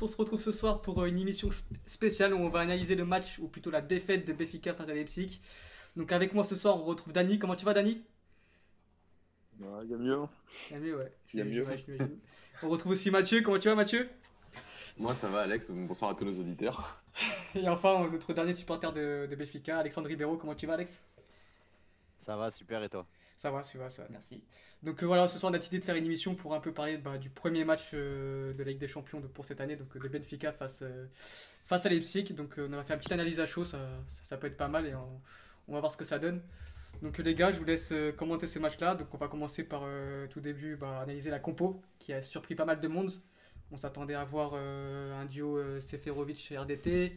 tous, on se retrouve ce soir pour euh, une émission spéciale où on va analyser le match, ou plutôt la défaite de Béfica face à Leipzig. Donc avec moi ce soir on retrouve Dani, comment tu vas Dani? Il y a mieux. Il y a mieux, ouais. Y a mieux. on retrouve aussi Mathieu, comment tu vas Mathieu? Moi ça va Alex, bonsoir à tous nos auditeurs. Et enfin notre dernier supporter de, de Béfica, Alexandre Ribeiro, comment tu vas Alex? Ça va, super et toi? Ça va, ça va, ça va, merci. Donc euh, voilà, ce soir on a décidé de faire une émission pour un peu parler bah, du premier match euh, de la Ligue des Champions pour cette année, donc de Benfica face, euh, face à Leipzig. Donc on va faire une petite analyse à chaud, ça, ça, peut être pas mal et on, va voir ce que ça donne. Donc les gars, je vous laisse commenter ce match-là. Donc on va commencer par tout début bah, analyser la compo qui a surpris pas mal de monde. On s'attendait à voir un duo Seferovic RDT,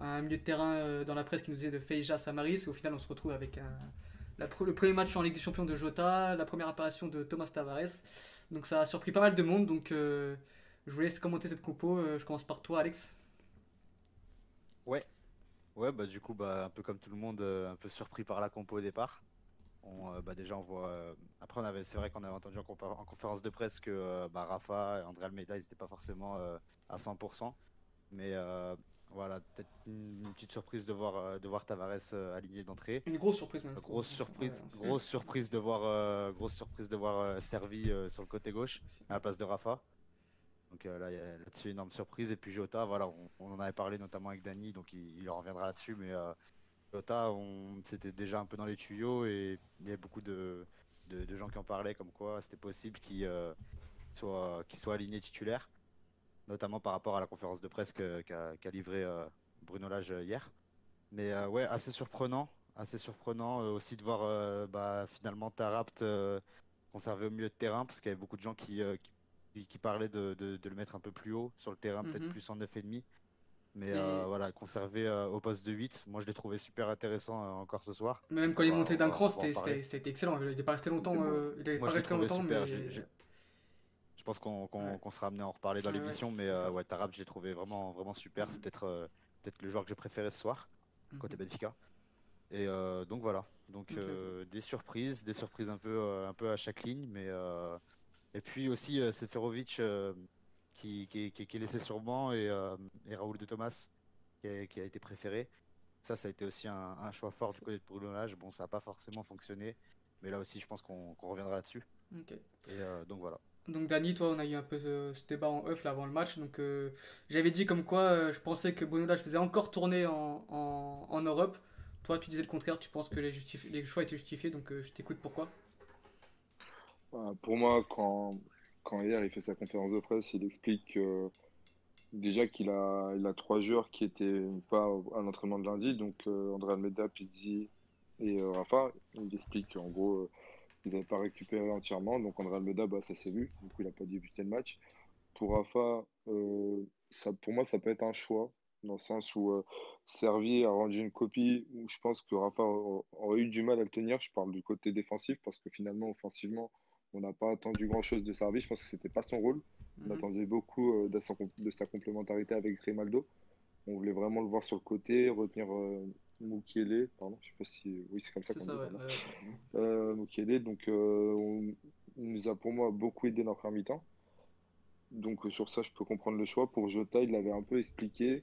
un milieu de terrain dans la presse qui nous disait de Feija Samaris. Au final, on se retrouve avec un le premier match en Ligue des Champions de Jota, la première apparition de Thomas Tavares. Donc ça a surpris pas mal de monde. Donc euh, je vous laisse commenter cette compo. Euh, je commence par toi, Alex. Ouais. Ouais, bah du coup, bah, un peu comme tout le monde, euh, un peu surpris par la compo au départ. On, bah, déjà, on voit. Après, on avait, c'est vrai qu'on avait entendu en, conférence de presse que bah, Rafa et André Almeida, ils n'étaient pas forcément à 100%. Mais voilà, peut-être une, petite surprise de voir, euh, de voir Tavares euh, aligné d'entrée. Une grosse surprise même. Grosse surprise, grosse surprise de voir, euh, grosse surprise de voir Servi sur le côté gauche à la place de Rafa. Donc là, là-dessus, énorme surprise. Et puis Jota, voilà, on, en avait parlé notamment avec Dany, donc il, reviendra là-dessus. Mais Jota, c'était déjà un peu dans les tuyaux et il y a beaucoup de, de, gens qui en parlaient comme quoi c'était possible qu'il soit, qu'il soit aligné titulaire notamment par rapport à la conférence de presse qu'a livré euh, Bruno Lage euh, hier. Mais euh, ouais, assez surprenant, assez surprenant aussi de voir bah, finalement Tarapt conservé au milieu de terrain, parce qu'il y avait beaucoup de gens qui, qui, parlaient de, de, le mettre un peu plus haut sur le terrain, peut-être mhm. plus en 9,5. Mais voilà, conservé au poste de 8, moi je l'ai trouvé super intéressant encore ce soir. Même quand il est monté d'un cran, c'était excellent. Il n'est pas resté longtemps. il est pas resté longtemps, mais... Je pense qu'on sera amené à en reparler dans l'émission, mais euh, ouais, Tarab, j'ai trouvé vraiment, vraiment super. C'est peut-être euh, peut-être le joueur que j'ai préféré ce soir, mhm. côté Benfica. Et euh, donc voilà. Donc des surprises, des surprises un peu, un peu à chaque ligne, mais et puis aussi Seferovic qui, qui, qui, est laissé sur banc et, et Raoul de Thomas qui a, qui a, été préféré. Ça, ça a été aussi un, choix fort du côté de Bruno Bon, ça n'a pas forcément fonctionné, mais là aussi, je pense qu'on reviendra là-dessus. Et donc voilà. Donc Dani, toi, on a eu un peu ce, débat en off là, avant le match. Donc euh, j'avais dit comme quoi euh, je pensais que Bonola faisait encore tourner en, en, Europe. Toi, tu disais le contraire. Tu penses que les, les choix étaient justifiés. Donc euh, je t'écoute. Pourquoi? Bah, Pour moi, quand, quand hier il fait sa conférence de presse, il explique déjà qu'il a, il a trois joueurs qui étaient pas à l'entraînement de lundi. Donc André Almeida, Pizzi et Rafa. Il explique en gros ils n'avaient pas récupéré entièrement. Donc André Almeida, bah, ça s'est vu. Du coup, il n'a pas débuté le match. Pour Rafa, euh, ça, pour moi, ça peut être un choix. Dans le sens où euh, Servi a rendu une copie où je pense que Rafa aurait eu du mal à le tenir. Je parle du côté défensif parce que finalement, offensivement, on n'a pas attendu grand-chose de Servi. Je pense que ce n'était pas son rôle. On mhm. attendait beaucoup euh, de, sa, complémentarité avec Grimaldo. On voulait vraiment le voir sur le côté, retenir Mukele, pardon, je sais pas si. Oui, c'est comme ça qu'on dit. Euh, Mukele, donc, euh, on, nous a pour moi beaucoup aidé dans la première mi-temps. Donc, euh, sur ça, je peux comprendre le choix. Pour Jota, il l'avait un peu expliqué.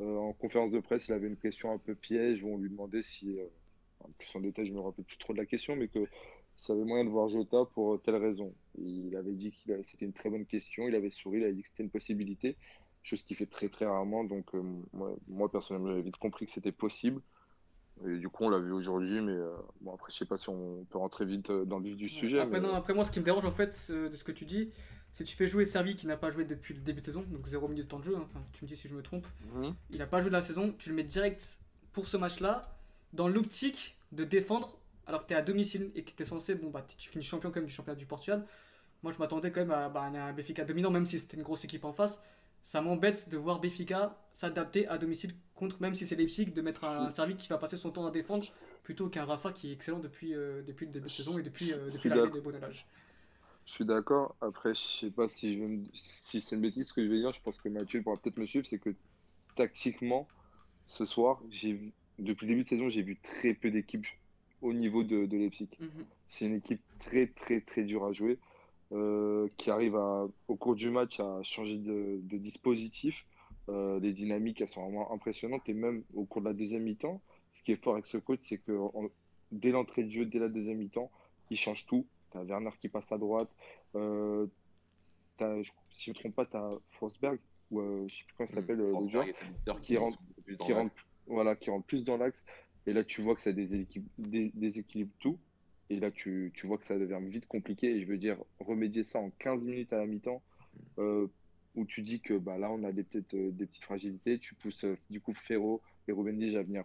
en conférence de presse, il avait une question un peu piège où on lui demandait si. en plus en détail, je ne me rappelle plus trop de la question, mais que ça avait moyen de voir Jota pour telle raison. Il avait dit que c'était une très bonne question, il avait souri, il avait dit que c'était une possibilité, chose qu'il fait très très rarement. Donc, moi, moi, personnellement, j'avais vite compris que c'était possible. Et du coup, on l'a vu aujourd'hui, mais euh, bon, après, je sais pas si on peut rentrer vite euh, dans le vif du sujet. Après, non, après, moi, ce qui me dérange en fait de ce que tu dis, c'est que tu fais jouer Servi qui n'a pas joué depuis le début de saison, donc zéro minute de temps de jeu. Hein. Enfin, tu me dis si je me trompe. Mhm. Il n'a pas joué de la saison, tu le mets direct pour ce match-là, dans l'optique de défendre, alors que tu es à domicile et que tu es censé, bon, bah, tu finis champion quand même du championnat du Portugal. Moi, je m'attendais quand même à, bah, un BFK dominant, même si c'était une grosse équipe en face ça m'embête de voir Béfica s'adapter à domicile contre, même si c'est Leipzig, de mettre un, un qui va passer son temps à défendre plutôt qu'un Rafa qui est excellent depuis, euh, depuis le début de saison et depuis, euh, depuis l'arrivée de Bonalage. Je suis d'accord. Après, je sais pas si, si c'est une bêtise ce que je vais dire. Je pense que Mathieu pourra peut-être me suivre. C'est que tactiquement, ce soir, j'ai depuis le début de saison, j'ai vu très peu d'équipes au niveau de, de Leipzig. Mhm. C'est une équipe très, très, très dure à jouer. euh, qui arrive à, au cours du match à changer de, de dispositif. Euh, les dynamiques, elles sont vraiment impressionnantes. Et même au cours de la deuxième mi-temps, ce qui est fort avec ce coach, c'est que dès l'entrée de jeu, dès la deuxième mi-temps, il change tout. Tu as Werner qui passe à droite. Euh, je- si je ne me trompe pas, tu as Forsberg, ou euh, je sais plus comment il s'appelle, euh, le joueur qui rentre- plus qui rentre, voilà, qui rentre plus dans l'axe. Et là, tu vois que ça déséquilibre, dé- déséquilibre tout. Et là, tu, tu vois que ça devient vite compliqué. Et je veux dire, remédier ça en 15 minutes à la mi-temps, euh, où tu dis que bah, là, on a des, petites, euh, des petites fragilités. Tu pousses euh, du coup Ferro et Ruben Lige à venir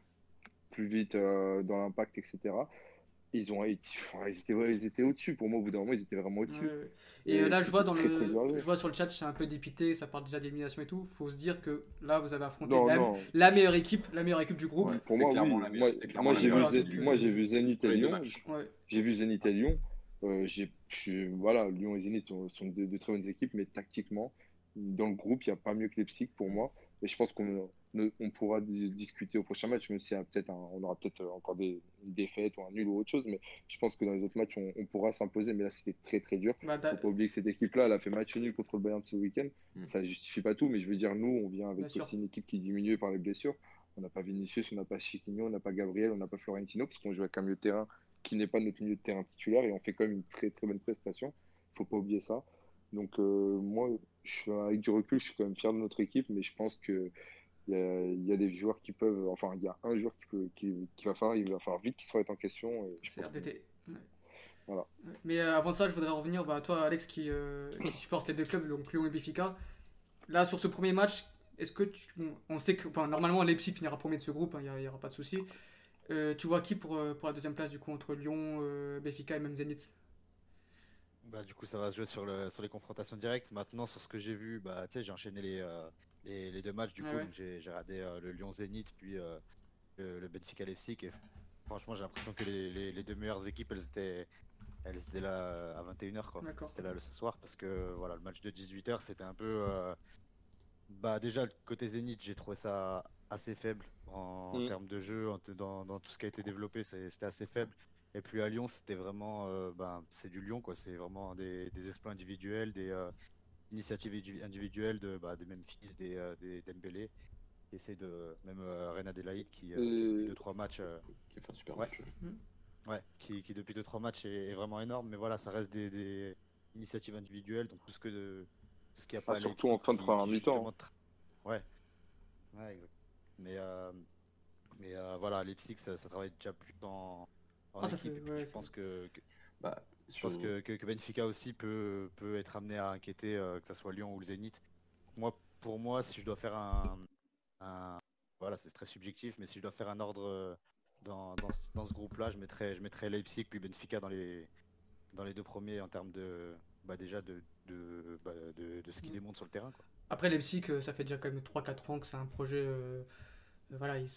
plus vite euh, dans l'impact, etc. Ils ont ils étaient, ouais, ils étaient au-dessus. Pour moi, au bout d'un moment, ils étaient vraiment au-dessus. Ouais, ouais. Et Et là, je vois, dans très, très le, jouer. je vois sur le chat, c'est un peu dépité, ça parle déjà d'élimination et tout. Faut se dire que là, vous avez affronté Non, la, non. la meilleure équipe, la meilleure équipe du groupe. Ouais. Pour C'est moi, clairement oui. la meilleure- Moi, c'est clairement moi, j'ai vu, meilleure. Zé- Donc, moi, j'ai vu Zénith et Lyon. J'ai vu Zénith et Lyon. Euh, j'ai, voilà, Lyon et Zénith sont, sont de, de très bonnes équipes, mais tactiquement, dans le groupe, il n'y a pas mieux que les Psych pour moi. Et je pense qu'on ne- on pourra di- discuter au prochain match, même si peut-être on aura peut-être encore des défaites ou un nul ou autre chose. Mais je pense que dans les autres matchs, on, on pourra s'imposer. Mais là, c'était très très dur. Bah, Faut pas oublier que cette équipe-là, elle a fait match nul contre le Bayern ce week-end. Mm. Ça justifie pas tout, mais je veux dire, nous, on vient avec Bien sûr. aussi une équipe qui est diminuée par les blessures. On n'a pas Vinicius, on n'a pas Chiquinho, on n'a pas Gabriel, on n'a pas Florentino, parce qu'on joue avec un milieu de terrain qui n'est pas notre milieu de terrain titulaire et on fait quand même une très très bonne prestation. Faut pas oublier ça. Donc euh, moi, je suis, avec du recul, je suis quand même fier de notre équipe, mais je pense que il y a, il y a des joueurs qui peuvent, enfin il y a un joueur qui peut, qui, qui va falloir, il va falloir vite qu'il se remette en question. Et je C'est pense que- RDT. Ouais. Voilà. Ouais. Mais euh, avant ça, je voudrais revenir, bah, toi, Alex, qui, euh, qui supporte les deux clubs, donc Lyon et Benfica. Là, sur ce premier match, est-ce que tu... on sait que enfin, normalement Leipzig finira premier de ce groupe, il n'y aura pas de souci. Euh, tu vois qui pour, pour la deuxième place du coup entre Lyon, euh, Benfica et même Zenit? Bah, du coup, ça va se jouer sur, le, sur les confrontations directes. Maintenant, sur ce que j'ai vu, bah, tu sais, j'ai enchaîné les, euh, les, les deux matchs. Du coup, ouais. j'ai j'ai regardé euh, le Lyon Zénith, puis euh, le, le Benfica Leipzig. Et franchement, j'ai l'impression que les, les, les deux meilleures équipes, elles étaient, elles étaient là à 21h. quoi. Là le ce soir parce que voilà, le match de 18h, c'était un peu. euh, bah, déjà, le côté Zénith, j'ai trouvé ça assez faible en, en Mm. termes de jeu, en- dans, dans tout ce qui a été développé, c'est- c'était assez faible. Et puis à Lyon, c'était vraiment, euh, ben, c'est du Lyon, quoi. C'est vraiment des, des exploits individuels, des euh, initiatives individu- individuelles de, bah, des Memphis, des, euh, des Dembélé. Et c'est de même euh, Reina Delaïde qui, euh, depuis deux trois matchs, euh, Qui fait un super Ouais. match. ouais, qui, qui depuis deux trois matchs est, est vraiment énorme. Mais voilà, ça reste des, des initiatives individuelles, donc tout ce que de, tout ce qu'il n'y a pas. Ah, surtout en fin de première mi-temps. justement tra- Ouais, ouais, exact. Mais euh, mais euh, voilà, Leipzig, ça, ça travaille déjà plus en, en Ah, équipe. fait- ouais, je pense que, que- Bah, je sur- pense que, que, que Benfica aussi peut, peut être amené à inquiéter, euh, que ce soit Lyon ou le Zénith. Moi, pour moi, si je dois faire un. un- voilà, c'est très subjectif, mais si je dois faire un ordre euh, dans, dans, ce- dans ce groupe-là, je mettrais, je mettrais Leipzig puis Benfica dans les, dans les deux premiers en termes de. Bah déjà de, de, bah, de, de ce qu'ils Mm. démontrent sur le terrain. Quoi. Après Leipzig, euh, ça fait déjà quand même 3-4 ans que c'est un projet. euh, voilà, il-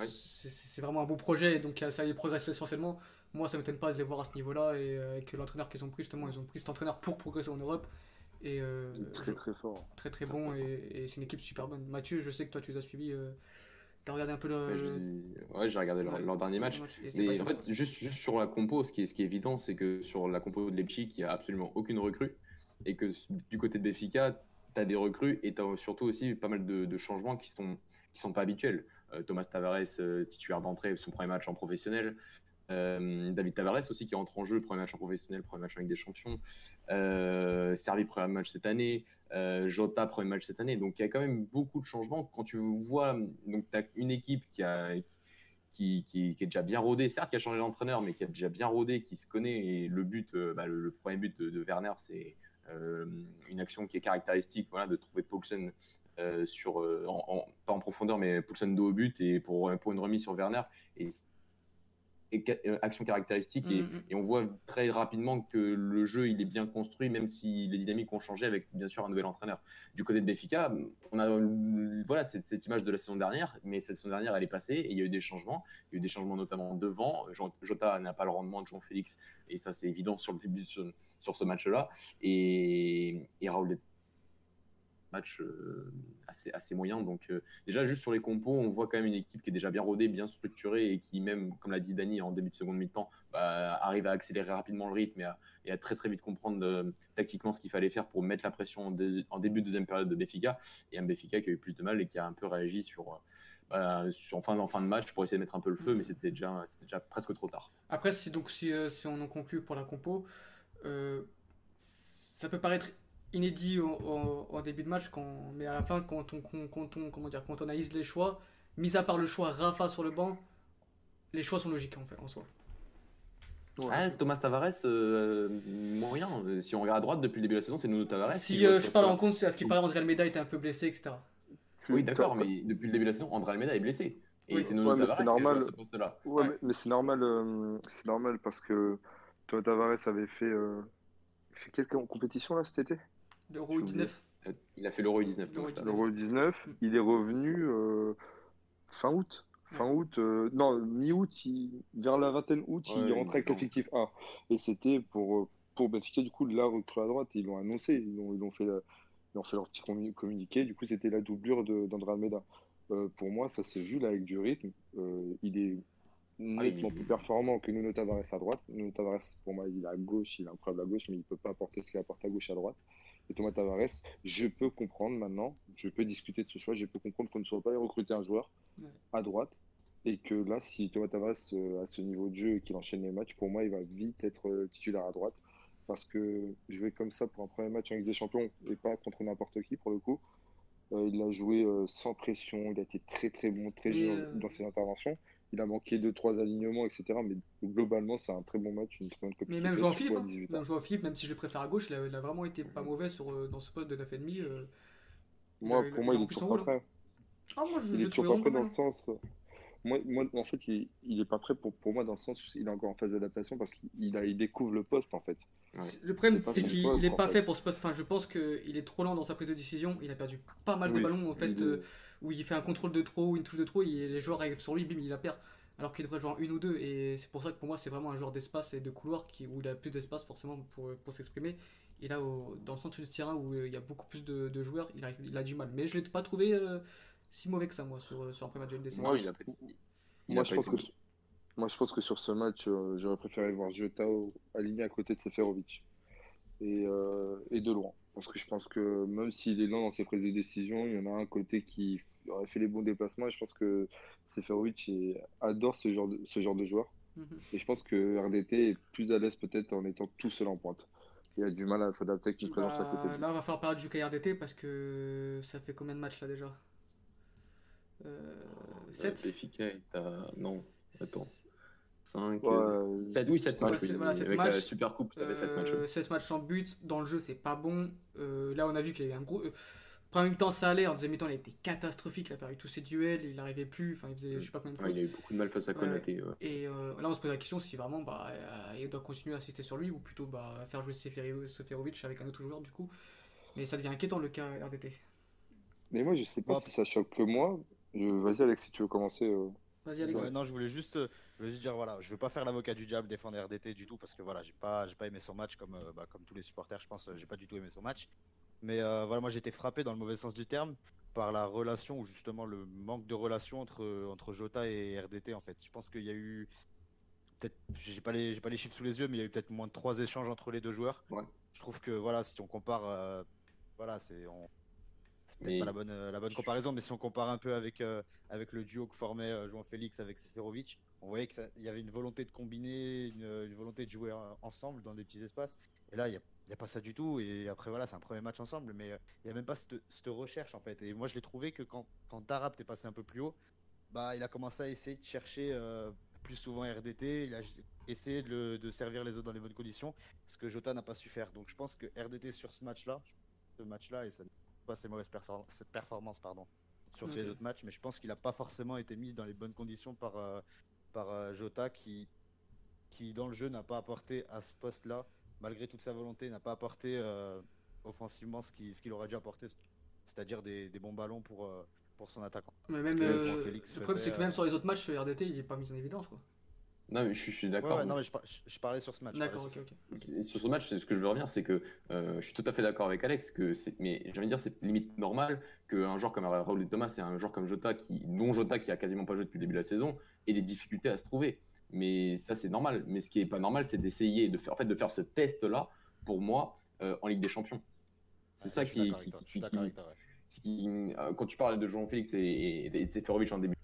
Ouais. c'est vraiment un beau projet, et donc euh, ça y progresse essentiellement. Moi, ça m'étonne pas de les voir à ce niveau-là, et euh, avec l'entraîneur qu'ils ont pris, justement, ils ont pris cet entraîneur pour progresser en Europe. Et euh, Très très fort. très très Très, bon, et, et c'est une équipe super bonne. Mathieu, je sais que toi tu les as suivis, euh, t'as regardé un peu le. Ouais, je dis- ouais, j'ai regardé leur, Ouais. leur dernier match. Mais en fait, juste, juste sur la compo, ce qui est, ce qui est évident, c'est que sur la compo de Leipzig, il n'y a absolument aucune recrue. Et que du côté de Benfica, tu as des recrues et tu as surtout aussi pas mal de, de changements qui sont, qui sont pas habituels. Euh, Thomas Tavares, euh, titulaire d'entrée, son premier match en professionnel. Euh, David Tavares aussi qui entre en jeu, premier match en professionnel, premier match avec des champions. Servi, premier match cette année. Jota, premier match cette année. Donc il y a quand même beaucoup de changements. Quand tu vois, donc tu as une équipe qui a, qui, qui- est déjà bien rodé, certes qui a changé d'entraîneur, mais qui a déjà bien rodé, qui se connaît. Et le but, bah, le, premier but de, Werner, c'est une action qui est caractéristique, voilà, de trouver Poulsen euh, sur, euh, en- en- pas en profondeur, mais Poulsen dos au but et pour, pour une remise sur Werner. Et, euh, action caractéristique. Et, Mm, mm. et on voit très rapidement que le jeu il est bien construit, même si les dynamiques ont changé avec bien sûr un nouvel entraîneur. Du côté de Benfica, on a euh, voilà cette, cette image de la saison dernière, mais cette saison dernière elle est passée et il y a eu des changements. Il y a eu des changements notamment devant. Jo- Jota n'a pas le rendement de Jean Félix et ça c'est évident sur le début sur, sur ce match-là. Et, et Raoul match euh, assez, assez moyen. Donc, euh, déjà, juste sur les compos, on voit quand même une équipe qui est déjà bien rodée, bien structurée et qui, même, comme l'a dit Dani en début de seconde mi-temps, bah, arrive à accélérer rapidement le rythme et à, très très vite comprendre euh, tactiquement ce qu'il fallait faire pour mettre la pression en, début de deuxième période de Béfica. Et un Béfica qui a eu plus de mal et qui a un peu réagi sur. Bah, sur, en, fin, en fin de match pour essayer de mettre un peu le feu, mais c'était déjà, déjà presque trop tard. Après, si, donc, si, si on en conclut pour la compo, ça peut paraître inédit au, début de match, quand, mais à la fin, quand on, quand on, comment dire, quand on analyse les choix, mis à part le choix Rafa sur le banc, les choix sont logiques en fait en soi. Ah, Thomas Tavares, euh, moyen. Si on regarde à droite depuis le début de la saison, c'est Nuno Tavares. Si euh, je parle en compte, à ce qui paraît, André Almeida était un peu blessé, etc. Oui, d'accord, mais depuis le début de la saison, André Almeida est blessé. Et c'est Nuno Tavares normal. ce poste-là. Ouais, mais, c'est normal, euh, c'est normal parce que Thomas Tavares avait fait, fait quelques compétitions là cet été L'Euro 19. Il a fait l'Euro 19. L'Euro 19, il est revenu euh, fin août. Fin août, euh, non, mi-août, vers la vingtaine août, il est rentré avec l'effectif A. Et c'était pour, euh, pour Benfica, du coup, la recrue à droite, ils l'ont annoncé, ils ont, ils ont, fait, ils ont fait leur petit communiqué, du coup, c'était la doublure d'André Almeida. pour moi, ça s'est vu là avec du rythme. il est ah, nettement plus performant que Nuno Tavares à droite. Nuno Tavares, pour moi, il est à gauche, il est incroyable à gauche, mais il ne peut pas apporter ce qu'il apporte à gauche à droite et Thomas Tavares, je peux comprendre maintenant, je peux discuter de ce choix, je peux comprendre qu'on ne soit pas recruter un joueur à droite et que là, si Thomas Tavares euh, a ce niveau de jeu et qu'il enchaîne les matchs, pour moi, il va vite être euh, titulaire à droite parce que jouer comme ça pour un premier match en Ligue des Champions et pas contre n'importe qui pour le coup. Euh, il a joué sans pression, il a été très très bon, très dur dans ses interventions il a manqué 2-3 alignements, etc. Mais globalement, c'est un très bon match, une très bonne Mais même Jean Philippe, hein. même Jean Philippe, même si je le préfère à gauche, il a, vraiment été pas mauvais sur, euh, dans ce poste de 9,5. Euh, moi, pour moi, il est toujours pas prêt. Ah, moi, je, il est toujours pas prêt dans le sens. Moi, moi, en fait, il, il est pas prêt pour, pour moi dans le sens où il est encore en phase d'adaptation parce qu'il il découvre le poste en fait. Le problème, c'est qu'il n'est pas fait. pour ce poste. Enfin, je pense qu'il est trop lent dans sa prise de décision. Il a perdu pas mal de ballons en fait, euh, où il fait un contrôle de trop ou une touche de trop, et les joueurs arrivent sur lui, bim, il la perd alors qu'il devrait jouer en une ou deux. Et c'est pour ça que pour moi, c'est vraiment un joueur d'espace et de couloir qui, où il a plus d'espace forcément pour, pour s'exprimer. Et là, dans le centre du terrain où euh, il y a beaucoup plus de, joueurs, il, il, a du mal. Mais je ne l'ai pas trouvé euh, si mauvais que ça, moi, sur, sur un premier match de LDC. Moi, je, moi, je pense que, moi, je pense que sur ce match, euh, j'aurais préféré voir Jota aligné à côté de Seferovic. Et, et de loin. Parce que je pense que même s'il est lent dans ses prises de décision, il y en a un côté qui aurait fait les bons déplacements. Et je pense que Seferovic adore ce genre de, ce genre de joueur. Mhm. Et je pense que RDT est plus à l'aise peut-être en étant tout seul en pointe. Il a du mal à s'adapter avec une présence à côté. Bah, là, on va falloir parler du KRDT parce que ça fait combien de matchs là déjà? Euh, 7 euh, Non, attends. 5, 7, oui, 7 matchs. Oui. avec la Super Coupe, ça fait 7 matchs. 7 matchs sans but. Dans le jeu, c'est pas bon. Euh, là, on a vu qu'il y avait un gros. Premier mi-temps, ça allait. En deuxième mi-temps, il a été catastrophique. Il a perdu tous ses duels. Il n'arrivait plus. Enfin, il faisait je sais pas combien de fois. il a eu beaucoup de mal face à Konaté. Et euh, là, on se pose la question si vraiment bah, euh, il doit continuer à assister sur lui ou plutôt bah, faire jouer Seferovic avec un autre joueur du coup. Mais ça devient inquiétant le cas RDT. Mais moi, je sais pas si ça choque que moi. Vas-y, Alex, si tu veux commencer. Euh. Vas-y, Alex. non, je voulais juste, je juste dire voilà, je veux pas faire l'avocat du diable défendre RDT du tout parce que voilà, j'ai pas, j'ai pas aimé son match comme, bah, comme tous les supporters. Je pense, j'ai pas du tout aimé son match. Mais euh, voilà, moi j'ai été frappé dans le mauvais sens du terme par la relation ou justement le manque de relation entre, entre Jota et RDT en fait. Je pense qu'il y a eu peut-être, j'ai pas les, pas les chiffres sous les yeux, mais il y a eu peut-être moins de trois échanges entre les deux joueurs. Je trouve que voilà, si on compare, euh, voilà, c'est peut-être pas la bonne, la bonne comparaison, mais si on compare un peu avec, euh, avec le duo que formait João Félix avec Seferovic, on voyait qu'il y avait une volonté de combiner, une, une, volonté de jouer ensemble dans des petits espaces. Et là, il a n'y a pas ça du tout. Et après, voilà, c'est un premier match ensemble, mais euh, il n'y a même pas cette, recherche en fait. Et moi, je l'ai trouvé que quand, quand Tarap est passé un peu plus haut, bah, il a commencé à essayer de chercher euh, plus souvent RDT. Il a essayé de, de, servir les autres dans les bonnes conditions, ce que Jota n'a pas su faire. Donc, je pense que RDT sur ce match-là, ce match-là, et ça pas ses mauvaises performances pardon, sur les autres matchs, mais je pense qu'il n'a pas forcément été mis dans les bonnes conditions par, euh, par Jota qui, qui, dans le jeu, n'a pas apporté à ce poste-là malgré toute sa volonté, n'a pas apporté euh, offensivement ce qu'il ce aurait dû apporter, c'est-à-dire des, bons ballons pour, euh, pour son attaquant. Mais même, euh, le problème, c'est que même sur les autres matchs, RDT, il n'est pas mis en évidence. Quoi. Non, mais je, suis- je suis Ouais, d'accord. ouais, non, mais je, par- je- je parlais sur ce match. D'accord, ok, sur- ok. Et sur ce match, c'est ce que je veux revenir, c'est que euh, je suis tout à fait d'accord avec Alex, que c'est, mais j'ai envie de dire, c'est limite normal qu'un joueur comme Raoul Thomas et un joueur comme Jota, qui, non Jota, qui a quasiment pas joué depuis le début de la saison, ait des difficultés à se trouver. Mais ça, c'est normal. Mais ce qui est pas normal, c'est d'essayer de faire, en fait, de faire ce test-là, pour moi, euh, en Ligue des Champions. C'est Ouais, ça je suis qui, d'accord qui, avec toi, je qui- qui- euh, quand tu parlais de João Félix et, de Seferovic en début,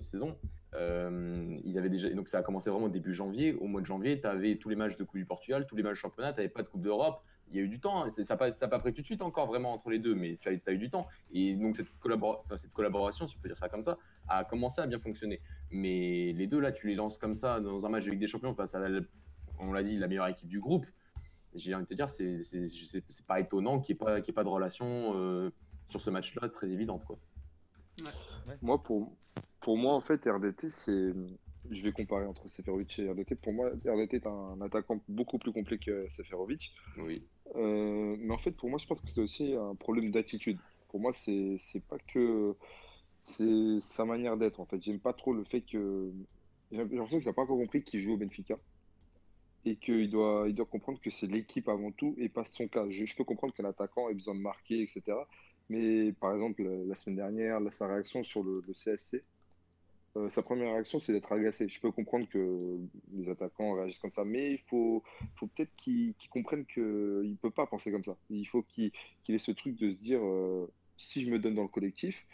de saison, euh, ils avaient déjà, donc ça a commencé vraiment début janvier. Au mois de janvier, tu avais tous les matchs de Coupe du Portugal, tous les matchs de championnat, tu n'avais pas de Coupe d'Europe. Il y a eu du temps, hein. Ça n'a pas, pris tout de suite encore vraiment entre les deux, mais tu as, eu du temps. Et donc cette, collaboration, si on peut dire ça comme ça, a commencé à bien fonctionner. Mais les deux là, tu les lances comme ça dans un match de Ligue des Champions face à, on l'a dit, la meilleure équipe du groupe. J'ai envie de te dire, c'est pas étonnant qu'il n'y ait pas de relation euh, sur ce match-là très évidente. Quoi. Moi, pour, pour moi, en fait, RDT, c'est. Je vais comparer entre Seferovic et RDT. Pour moi, RDT est un attaquant beaucoup plus complet que Seferovic. Oui. Euh, mais en fait, pour moi, je pense que c'est aussi un problème d'attitude. Pour moi, c'est c'est pas que. C'est sa manière d'être, en fait. J'aime pas trop le fait que. J'ai l'impression qu'il n'a pas encore compris qu'il joue au Benfica. Et qu'il doit, il doit comprendre que c'est l'équipe avant tout et pas son cas. Je, je peux comprendre qu'un attaquant ait besoin de marquer, etc. Mais par exemple, la semaine dernière, sa réaction sur le, CSC, euh, sa première réaction, c'est d'être agacé. Je peux comprendre que les attaquants réagissent comme ça, mais il faut, peut-être qu'ils comprennent qu'il ne peut pas penser comme ça. Il faut qu'il ait ce truc de se dire euh, si je me donne dans le collectif,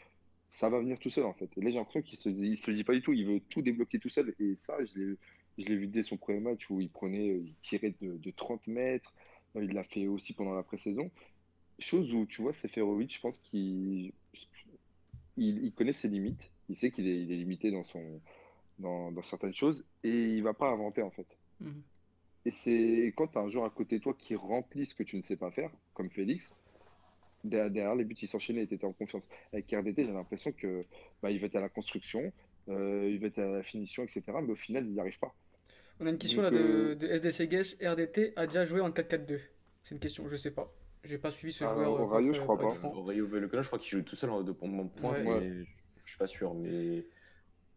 ça va venir tout seul en fait. Et là, j'ai l'impression qu'il se, il se dit pas du tout. Il veut tout débloquer tout seul. Et ça, je l'ai, vu dès son premier match où il prenait, il tirait de, de 30 mètres. Euh, Il l'a fait aussi pendant la pré-saison. Chose où, tu vois, Seferovic, je pense qu'il il, il connaît ses limites. Il sait qu'il est, il est limité dans, son, dans, dans certaines choses et il va pas inventer en fait. Mhm. Et c'est quand tu as un joueur à côté de toi qui remplit ce que tu ne sais pas faire, comme Félix, derrière, derrière les buts, il s'enchaînait et tu étais en confiance. Avec RDT, j'ai l'impression que bah, il va être à la construction, euh, il va être à la finition, etc. Mais au final, il n'y arrive pas. On a une question Donc, là de, euh, de SDC Gesh. RDT a déjà joué en 4-4-2 C'est une question, je sais pas. J'ai pas suivi ce Ah, joueur. au euh, Rayo, je être- crois pas. Aurelio Velocona, je crois qu'il joue tout seul en- de pour mon point, Ouais. mais Ouais. je suis pas sûr. Mais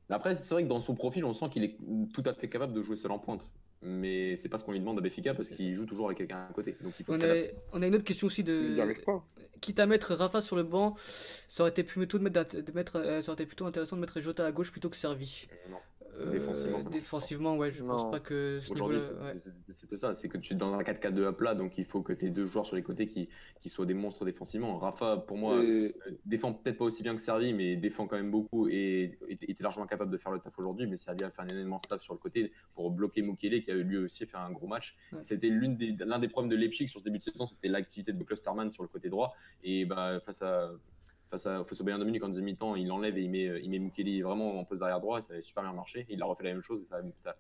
après, c'est vrai que dans son profil, on sent qu'il est tout à fait capable de jouer seul en pointe. Mais c'est pas ce qu'on lui demande à Béfica parce qu'il joue toujours avec quelqu'un à côté. Donc il faut On a, s'adapte. on a une autre question aussi de. pas. Quitte à mettre Rafa sur le banc, ça aurait été plutôt de mettre, de mettre, euh, ça aurait été plutôt intéressant de mettre Jota à gauche plutôt que Servi. Non. Euh, Défensivement, ça marche défensivement, ouais, je pense pas que ce Aujourd'hui, ouais. c'était ça. C'est que tu es dans un 4-4-2 à plat, donc il faut que tu aies deux joueurs sur les côtés qui, qui soient des monstres défensivement. Rafa, pour moi, Et- euh, défend peut-être pas aussi bien que Servi, mais défend quand même beaucoup et était largement capable de faire le taf aujourd'hui. Mais Servi a fait un énorme taf sur le côté pour bloquer Mukele, qui a lui aussi fait un gros match. Ouais. C'était l'une des- l'un des problèmes de Leipzig sur ce début de saison, c'était l'activité de Klosterman sur le côté droit. Et bah, face à. Face, à, face au Bayern de Munich en deuxième mi-temps, il enlève et il met, il met Mukele vraiment en poste arrière droit et ça avait super bien marché. Il a refait la même chose et ça, ça,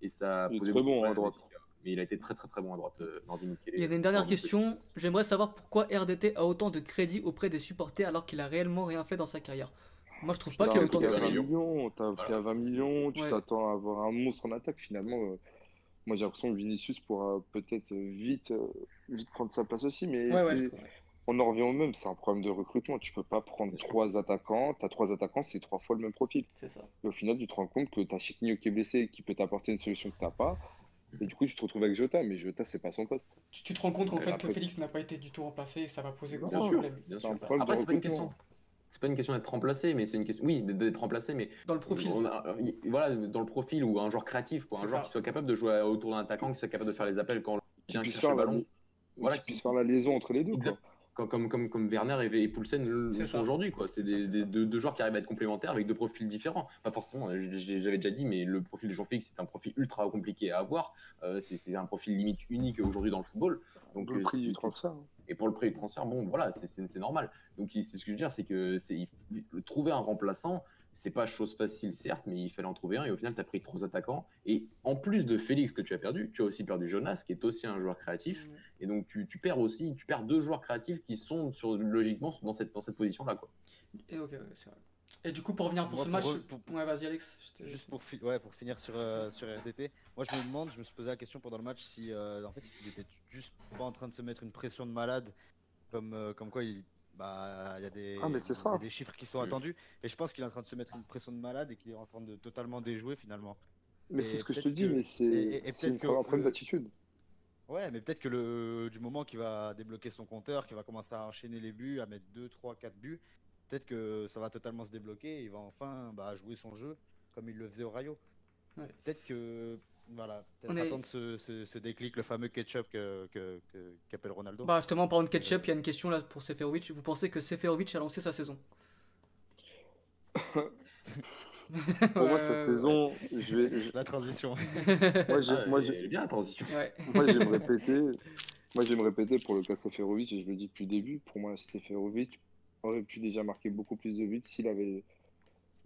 et ça a Il est posé très bon à problèmes droite. Benfica. Mais il a été très très très bon à droite, euh, Nordi Mukele. Il y a une dernière question. J'aimerais savoir pourquoi RDT a autant de crédit auprès des supporters alors qu'il a réellement rien fait dans sa carrière. Moi, je trouve pas qu'il y a autant de crédit. 20 crédit. millions, t'as Voilà. pris à 20 millions, tu Ouais. t'attends à avoir un monstre en attaque. Finalement, euh, moi j'ai l'impression que Vinicius pourra peut-être vite, euh, vite prendre sa place aussi, mais Ouais, ouais, on en revient au même, c'est un problème de recrutement. Tu peux pas prendre trois attaquants, t'as trois attaquants, c'est trois fois le même profil. c'est ça. Et au final, tu te rends compte que t'as Chiquinho qui est blessé, qui peut t'apporter une solution que t'as pas. Et du coup, tu te retrouves avec Jota, mais Jota, c'est pas son poste. Tu, tu te rends compte qu'en fait que Félix n'a pas été du tout remplacé et ça va poser gros problème. Bien sûr. problème Après, c'est pas une question. C'est pas une question d'être remplacé, mais c'est une question. Oui, d'être remplacé, mais Dans le profil. On a- voilà, dans le profil ou un joueur créatif, quoi, un joueur ça. qui soit capable de jouer autour d'un attaquant, qui soit capable de faire les appels quand Qui vient chercher faire le la, ballon, Voilà, qui qui- puisse faire la liaison entre les deux. Exact. Quoi. Comme, comme, comme, comme Werner et, et Poulsen le, sont aujourd'hui. quoi. C'est des, ça, deux, deux joueurs qui arrivent à être complémentaires avec deux profils différents. Pas forcément, j'avais déjà dit, mais le profil de Jean-Félix, c'est un profil ultra compliqué à avoir. Euh, c'est un profil limite unique aujourd'hui dans le football. Donc, le euh, prix du transfert. hein. et pour le prix du transfert, bon, voilà, c'est- normal. Donc, c'est ce que je veux dire, c'est que il trouver un remplaçant, c'est pas chose facile, certes, mais il fallait en trouver un. Et au final, tu as pris trois attaquants. Et en plus de Félix que tu as perdu, tu as aussi perdu Jonas, qui est aussi un joueur créatif. Et donc, tu, tu perds aussi, tu perds deux joueurs créatifs qui sont sur, logiquement dans cette, dans cette position-là. quoi. Et ok, ouais, c'est vrai. Et du coup, pour revenir pour Moi, ce pour match. re- pour- Ouais, vas-y, Alex. je Juste pour, fi- ouais, pour finir sur, euh, sur RDT, moi je me demande, je me suis posé la question pendant le match si euh, en fait s'il était juste pas en train de se mettre une pression de malade, comme, euh, comme quoi il bah il y a des, Ah, mais y a des chiffres qui sont Mm. attendus, et je pense qu'il est en train de se mettre une pression de malade et qu'il est en train de totalement déjouer finalement. Mais c'est ce que je te dis, que- mais c'est un problème d'attitude. Ouais, mais peut-être que le du moment qu'il va débloquer son compteur, qu'il va commencer à enchaîner les buts, à mettre 2, 3, 4 buts, peut-être que ça va totalement se débloquer et il va enfin bah, jouer son jeu comme il le faisait au Rayo. Ouais. Peut-être que voilà, peut-être On est- attendre ce, ce- ce déclic, le fameux ketchup que que- que- qu'appelle Ronaldo. Bah justement, en parlant de ketchup, il y a une question là pour Seferovic. Vous pensez que Seferovic a lancé sa saison? Pour moi, cette saison, je vais, je- La transition. moi, j'ai- Ah, bien la transition. Ouais. moi, je vais me répéter. Moi, je vais me répéter pour le cas Seferovic, et je le dis depuis le début. Pour moi, Seferovic aurait pu déjà marquer beaucoup plus de buts s'il avait,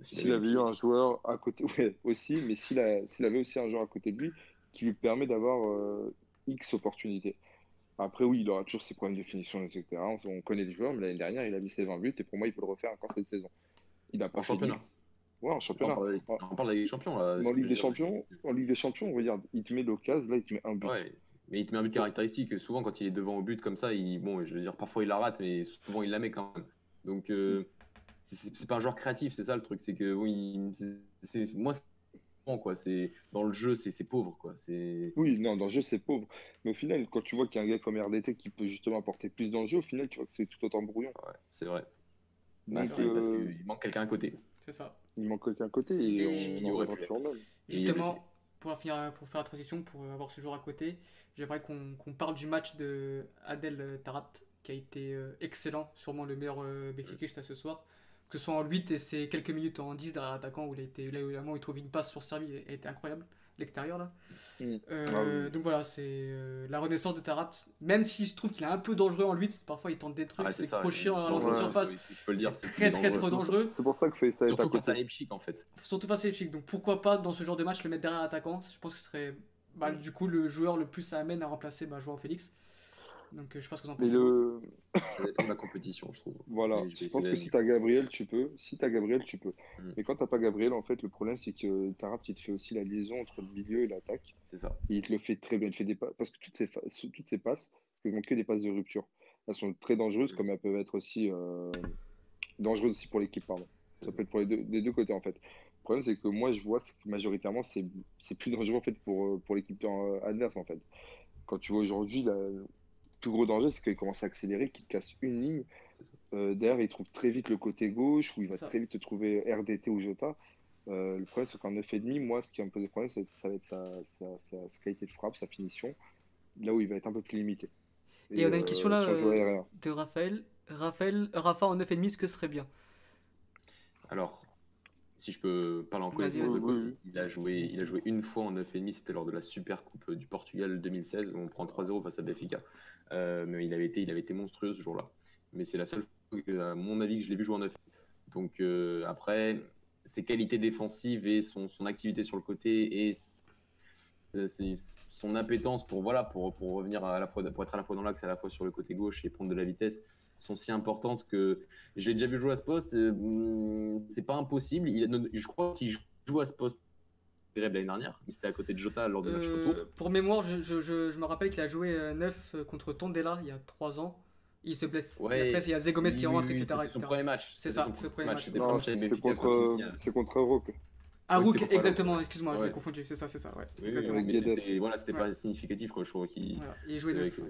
s'il avait eu un joueur à côté, ouais, aussi, mais s'il avait aussi un joueur à côté de lui qui lui permet d'avoir euh, X opportunités. Après, oui, il aura toujours ses problèmes de finition, etc. On, on connaît le joueur, mais l'année dernière, il a mis ses 20 buts, et pour moi, il peut le refaire encore cette saison. Il a pas En championnat. X. Ouais, en On championnat. on parle de la Ligue des Champions là. en Ligue des. Champions, en Ligue des Champions, regarde, il te met l'occasion, là, il te met un but. Ouais, mais il te met un but caractéristique. Souvent, quand il est devant au but comme ça, il, bon, je veux dire, parfois il la rate, mais souvent il la met quand même. Donc, euh, c'est- pas un joueur créatif, c'est ça le truc. C'est que, oui, c'est- moi, quoi. C'est dans le jeu, c'est c'est pauvre, quoi. C'est Oui, non, dans le jeu, c'est pauvre. Mais au final, quand tu vois qu'il y a un gars comme RDT qui peut justement apporter plus dans le jeu, au final, tu vois que c'est tout autant brouillon. ouais, c'est vrai. Bah, c'est vrai, parce euh, qu'il manque quelqu'un à côté. C'est ça. il manque quelqu'un à côté et, Et- on, on aurait pu Justement, pour, finir, pour faire la transition, pour avoir ce joueur à côté, j'aimerais qu'on parle du match de Adel Tarat, qui a été euh, excellent, sûrement le meilleur euh, Béfiquiste à ce soir. Que ce soit en 8 et ses quelques minutes en 10 derrière l'attaquant, où il a été, là où vraiment il trouve une passe sur Servi, a été incroyable. L'extérieur là. Mm. Euh, Ah oui. Donc voilà, c'est euh, la renaissance de Tarat. Même s'il se trouve qu'il est un peu dangereux en 8, parfois il tente des trucs, Ah, des ça, crochets il- à l'entrée de Ouais. surface. oui, je peux le dire, c'est très, très, très dangereux. C'est pour ça que fait ça est à Surtout côté. ça Leipzig, en fait. Surtout face à Leipzig. Donc pourquoi pas dans ce genre de match le mettre derrière l'attaquant? Je pense que ce serait bah, du coup le joueur le plus à amène à remplacer bah, Joao Félix. Donc euh, je pense que vous en pensez. le... La compétition, je trouve. Voilà, je pense que si t'as Gabriel, tu peux. Si t'as Gabriel, tu peux. Mm. Mais quand t'as pas Gabriel, en fait, le problème, c'est que Tarat, il te fait aussi la liaison entre le milieu et l'attaque. C'est ça. Et il te le fait très bien. Il te fait des passes. Parce que toutes ces, fa- toutes ces passes, qu'elles n'ont que des passes de rupture. Elles sont très dangereuses, Mm. comme elles peuvent être aussi euh, dangereuses aussi pour l'équipe, pardon. Ça ça. peut être pour les deux, des deux côtés, en fait. Le problème, c'est que moi, je vois que majoritairement, c'est c'est plus dangereux, en fait, pour, euh, pour l'équipe adverse, en fait. Quand tu vois aujourd'hui, plus gros danger, c'est qu'il commence à accélérer, qu'il te casse une ligne. Euh, derrière, il trouve très vite le côté gauche, où il va ça. très vite te trouver RDT ou Jota. Euh, le problème, c'est qu'en 9,5, moi, ce qui va me poser problème, ça va être, ça va être sa, sa- sa- sa qualité de frappe, sa finition, là où il va être un peu plus limité. Et on a une question là, le jeu euh. De Raphaël. Raphaël, Rafa en 9,5, ce que serait bien? Alors, si je peux parler en connaissance de cause, il a joué, il a joué une fois en 9,5, c'était lors de la Super Coupe du Portugal 2016, où on prend 3-0 face à Benfica. Euh, mais il avait été, il avait été monstrueux ce jour-là. Mais c'est la seule fois, que, à mon avis, que je l'ai vu jouer en 9. Donc euh, après, ses qualités défensives et son, son activité sur le côté et son appétence pour voilà pour, pour revenir à la fois pour être à la fois dans l'axe et à la fois sur le côté gauche et prendre de la vitesse sont si importantes que j'ai déjà vu jouer à ce poste. euh, hum, c'est pas impossible. Il, je crois qu'il joue à ce poste l'année dernière. Il était à côté de Jota lors du match Euh, retour. Pour mémoire, je, je- je- je me rappelle qu'il a joué 9 contre Tondela il y a 3 ans. Il se blesse. Ouais. Et après, il y a Zegomez qui rentre, oui, etc. c'était son premier match. C'est ça, c'est le premier match. C'est c'est contre, c'est contre. Ah, Oui, Rook, la exactement, excuse-moi, Ouais. j'avais confondu. C'est ça, c'est ça, ouais. Oui, oui, exactement. oui, mais c'était voilà, c'était Ouais. pas significatif quoi, je trouve qu'il Voilà. Il jouait c'est 9.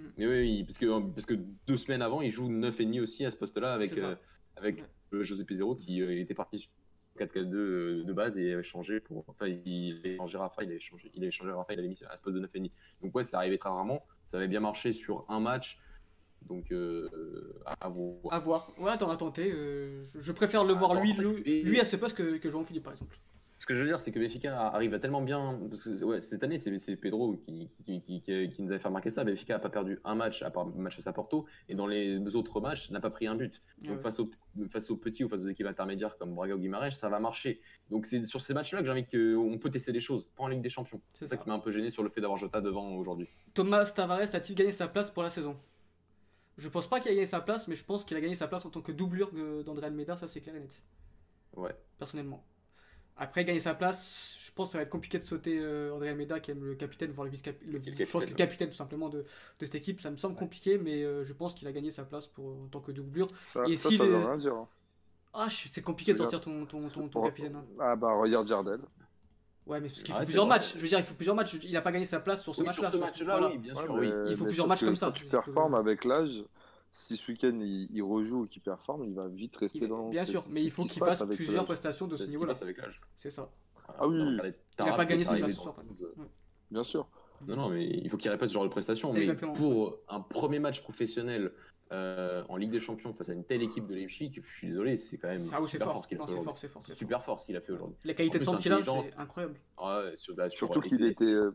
Que- Mais oui, parce que, parce que deux semaines avant, il joue 9,5 aussi à ce poste-là avec, euh, avec Ouais. euh, José Pizarro qui euh, était parti sur 4-4-2 euh, de base et avait changé pour. Enfin, il a changé Rafa, il a changé, il a changé Rafa, il a mis à ce poste de 9,5. Donc, ouais, ça arrivait très rarement. Ça avait bien marché sur un match. Donc, euh, à voir. À voir. Ouais, attends, à tenter. euh, je- préfère le voir Attends, lui à ce poste que, que Jean-Philippe, par exemple. Ce que je veux dire, c'est que Benfica arrive à tellement bien. Parce que, ouais, cette année, c'est Pedro qui, qui, qui, qui- qui nous avait fait remarquer ça. Benfica n'a pas perdu un match, à part le match à Porto, et dans les autres matchs, n'a pas pris un but. Donc, Ouais. face, aux, face aux petits ou face aux équipes intermédiaires comme Braga ou Guimarães, ça va marcher. Donc, c'est sur ces matchs-là que j'ai envie qu'on peut tester des choses, pas en Ligue des Champions. C'est ça ça. qui m'a un peu gêné sur le fait d'avoir Jota devant aujourd'hui. Thomas Tavares a-t-il gagné sa place pour la saison? Je pense pas qu'il a gagné sa place, mais je pense qu'il a gagné sa place en tant que doublure d'André Almeida, ça c'est clair et net, Ouais. personnellement. Après, gagner sa place, je pense que ça va être compliqué de sauter euh, André Almeida, qui est le capitaine, voire le vice-capitaine. Je pense qu'il est le capitaine, tout simplement de, de cette équipe. Ça me semble compliqué, mais euh, je pense qu'il a gagné sa place pour, en tant que doublure. Ça, Et ça, si ça le- veut rien dire. hein. Ah, c'est compliqué de sortir ton, ton, ton, ton capitaine. hein. Ah bah regarde Jardel. Ouais, mais parce qu'il Ah, faut plusieurs vrai. matchs. Je veux dire, il faut plusieurs matchs. Il a pas gagné sa place sur ce Oui, match-là. sur ce ça, match-là, voilà. oui, bien Ouais, sûr, mais- oui. Il faut plusieurs matchs que comme ça. Quand tu performes avec l'âge, si ce week-end il, il rejoue ou qu'il performe, il va vite rester Il- dans. Bien sûr, mais il faut qu'il fasse avec plusieurs l'âge. prestations de C'est ce niveau-là. passe avec l'âge. C'est ça. Ah oui, Il a Tarap pas gagné ses arrivé places dans ce soir, le 12. Bien sûr. Non, non, mais il faut qu'il répète ce genre de prestation. Mais Exactement. pour un premier match professionnel euh, en Ligue des Champions face à une telle équipe de Leipzig, je suis désolé, c'est quand même Ah oui, c'est super fort. ce qu'il a fait c'est aujourd'hui. fort, c'est fort. C'est c'est super fort ce qu'il a fait aujourd'hui. Les qualités de Santilla, c'est incroyable. Ouais, sur, bah, sur- Surtout et qu'il était. euh,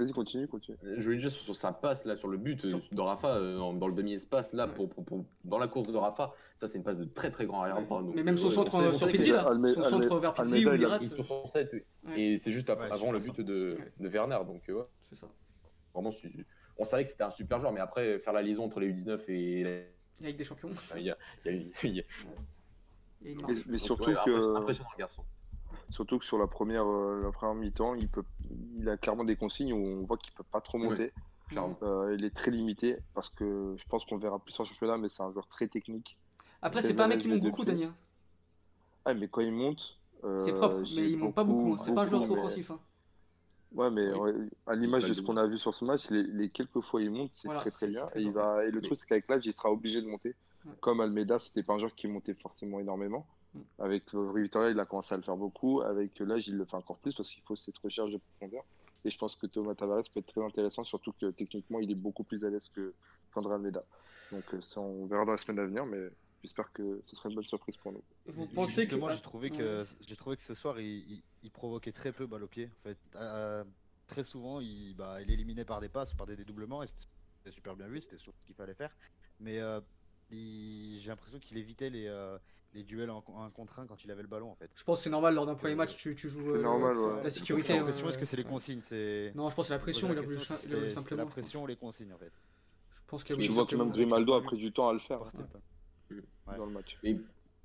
Vas-y, continue, continue. Je voulais dire sur sa passe là sur le but euh, Sur- de Rafa euh, dans, dans le demi-espace là Ouais. pour, pour- pour- dans la course de Rafa ça c'est une passe de très très grand arrière donc, Mais même son euh, centre euh, sur Pizzi, là. Alme- Son Alme- centre vers Pizzi où il rate. Ouais. et c'est juste Ouais, avant le but de, Ouais. de Werner donc euh, ouais, C'est ça. vraiment c'est- on savait que c'était un super joueur mais après faire la liaison entre les U19 et la- Ligue des Champions. il y a, il y a- il y a- Mais, mais surtout ouais, impressionnant, que. impressionnant le garçon Surtout que sur la première, euh, la première mi-temps, il, peut, il a clairement des consignes où on voit qu'il peut pas trop monter. Euh, il est très limité parce que je pense qu'on le verra plus en championnat, mais c'est un joueur très technique. Après, c'est pas un mec qui monte beaucoup. Daniel. Ah, mais quand il monte. euh, C'est propre, mais il monte pas beaucoup. hein. C'est pas un joueur trop mais- offensif. hein. Ouais, mais Oui. à l'image de ce qu'on a vu sur ce match, les, les quelques fois il monte, c'est Voilà, très très bien. très et, il bien. va, et le Mais- truc, c'est qu'avec l'âge, il sera obligé de monter. Ouais. Comme Almeida, c'était pas un joueur qui montait forcément énormément. Mm. Avec le Victoria, il a commencé à le faire beaucoup. Avec l'âge, il le fait encore plus parce qu'il faut cette recherche de profondeur. Et je pense que Thomas Tavares peut être très intéressant, surtout que techniquement, il est beaucoup plus à l'aise que qu'André Almeida. Donc euh, ça, on verra dans la semaine à venir, mais j'espère que ce sera une bonne surprise pour nous. Vous pensez que. Justement, ah, j'ai trouvé ouais. que j'ai trouvé que ce soir il, il- il provoquait très peu balle au pied. En fait, Euh, très souvent il, bah, il éliminait par des passes, par des dédoublements. Et c'était super bien vu, c'était ce qu'il fallait faire. Mais euh, j'ai l'impression qu'il évitait les, euh, les duels en, en contre un quand il avait le ballon en fait. Je pense que c'est normal lors d'un premier match, tu, tu joues. Euh, normal, ouais. La sécurité. Euh, est-ce que c'est les consignes c'est... Non, je pense que c'est la pression. Il a la voulu simplement. la pression ou les consignes en fait. Je pense qu'il a voulu vois que même Grimaldo a pris du temps à le faire ballon. Ouais. dans le match. Et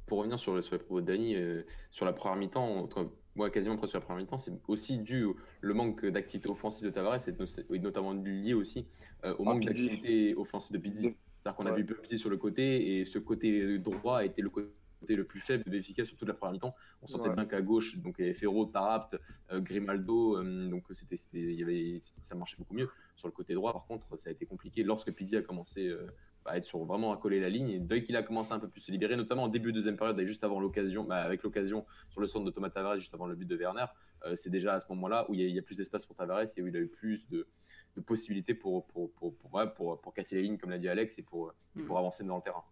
pour revenir sur, le, sur les propos de Dany, euh, sur la première mi-temps, entre- moi quasiment presque sur la première mi-temps, c'est aussi dû au le manque d'activité offensive de Tavares et no- et notamment lié aussi euh, au Ah, manque d'activité offensive de Pizzi. C'est-à-dire qu'on a vu Pizzi sur le côté et ce côté droit a été le côté le plus faible de Benfica sur toute la première mi-temps. On sentait Ouais. bien qu'à gauche, donc il y avait Ferro, Tarapt, euh, Grimaldo, euh, donc c'était, c'était- il y avait, ça marchait beaucoup mieux. Sur le côté droit, par contre, ça a été compliqué lorsque Pizzi a commencé euh, à être sur vraiment à coller la ligne. Et dès qu'il a commencé un peu plus se libérer, notamment en début de deuxième période, et juste avant l'occasion, bah, avec l'occasion sur le centre de Thomas Tavares, juste avant le but de Werner, euh, c'est déjà à ce moment-là où il y, a, il y a plus d'espace pour Tavares et où il a eu plus de, de possibilités pour, pour, pour, pour, pour, pour casser les lignes, comme l'a dit Alex, et pour, et pour Mm. avancer dans le terrain.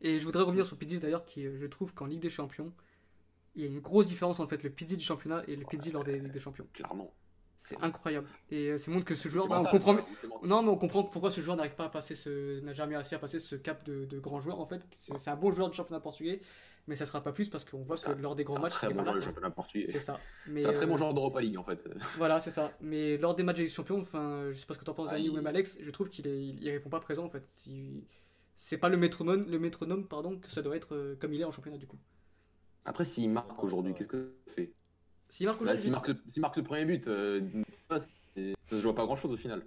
Et je voudrais revenir sur Pizzi d'ailleurs, qui euh, je trouve qu'en Ligue des Champions, il y a une grosse différence en fait le Pizzi du championnat et le Pizzi lors des Ligues des Champions. Clairement. C'est incroyable. Et euh, ça montre que ce joueur, C'est on comprend. c'est mental. Non, mais on comprend pourquoi ce joueur n'arrive pas à passer ce, n'a jamais réussi à passer ce cap de, de grand joueur en fait. C'est c'est un bon joueur du championnat portugais, mais ça sera pas plus parce qu'on voit C'est que un- lors des C'est grands un matchs, très il est bon joueur du championnat portugais. C'est ça. Mais, C'est un très bon euh, joueur d'Europa League en fait. Voilà, c'est ça. Mais lors des matchs des champions, enfin, je sais pas ce que t'en penses, Ah, Dani ou même Alex, je trouve qu'il est, il, il répond pas présent en fait. C'est pas le métronome, le métronome pardon, que ça doit être euh, comme il est en championnat du coup. Après, s'il marque aujourd'hui, qu'est-ce que ça fait? S'il marque aujourd'hui, S'il marque, marque le premier but, euh, ça se joue à pas grand chose au final.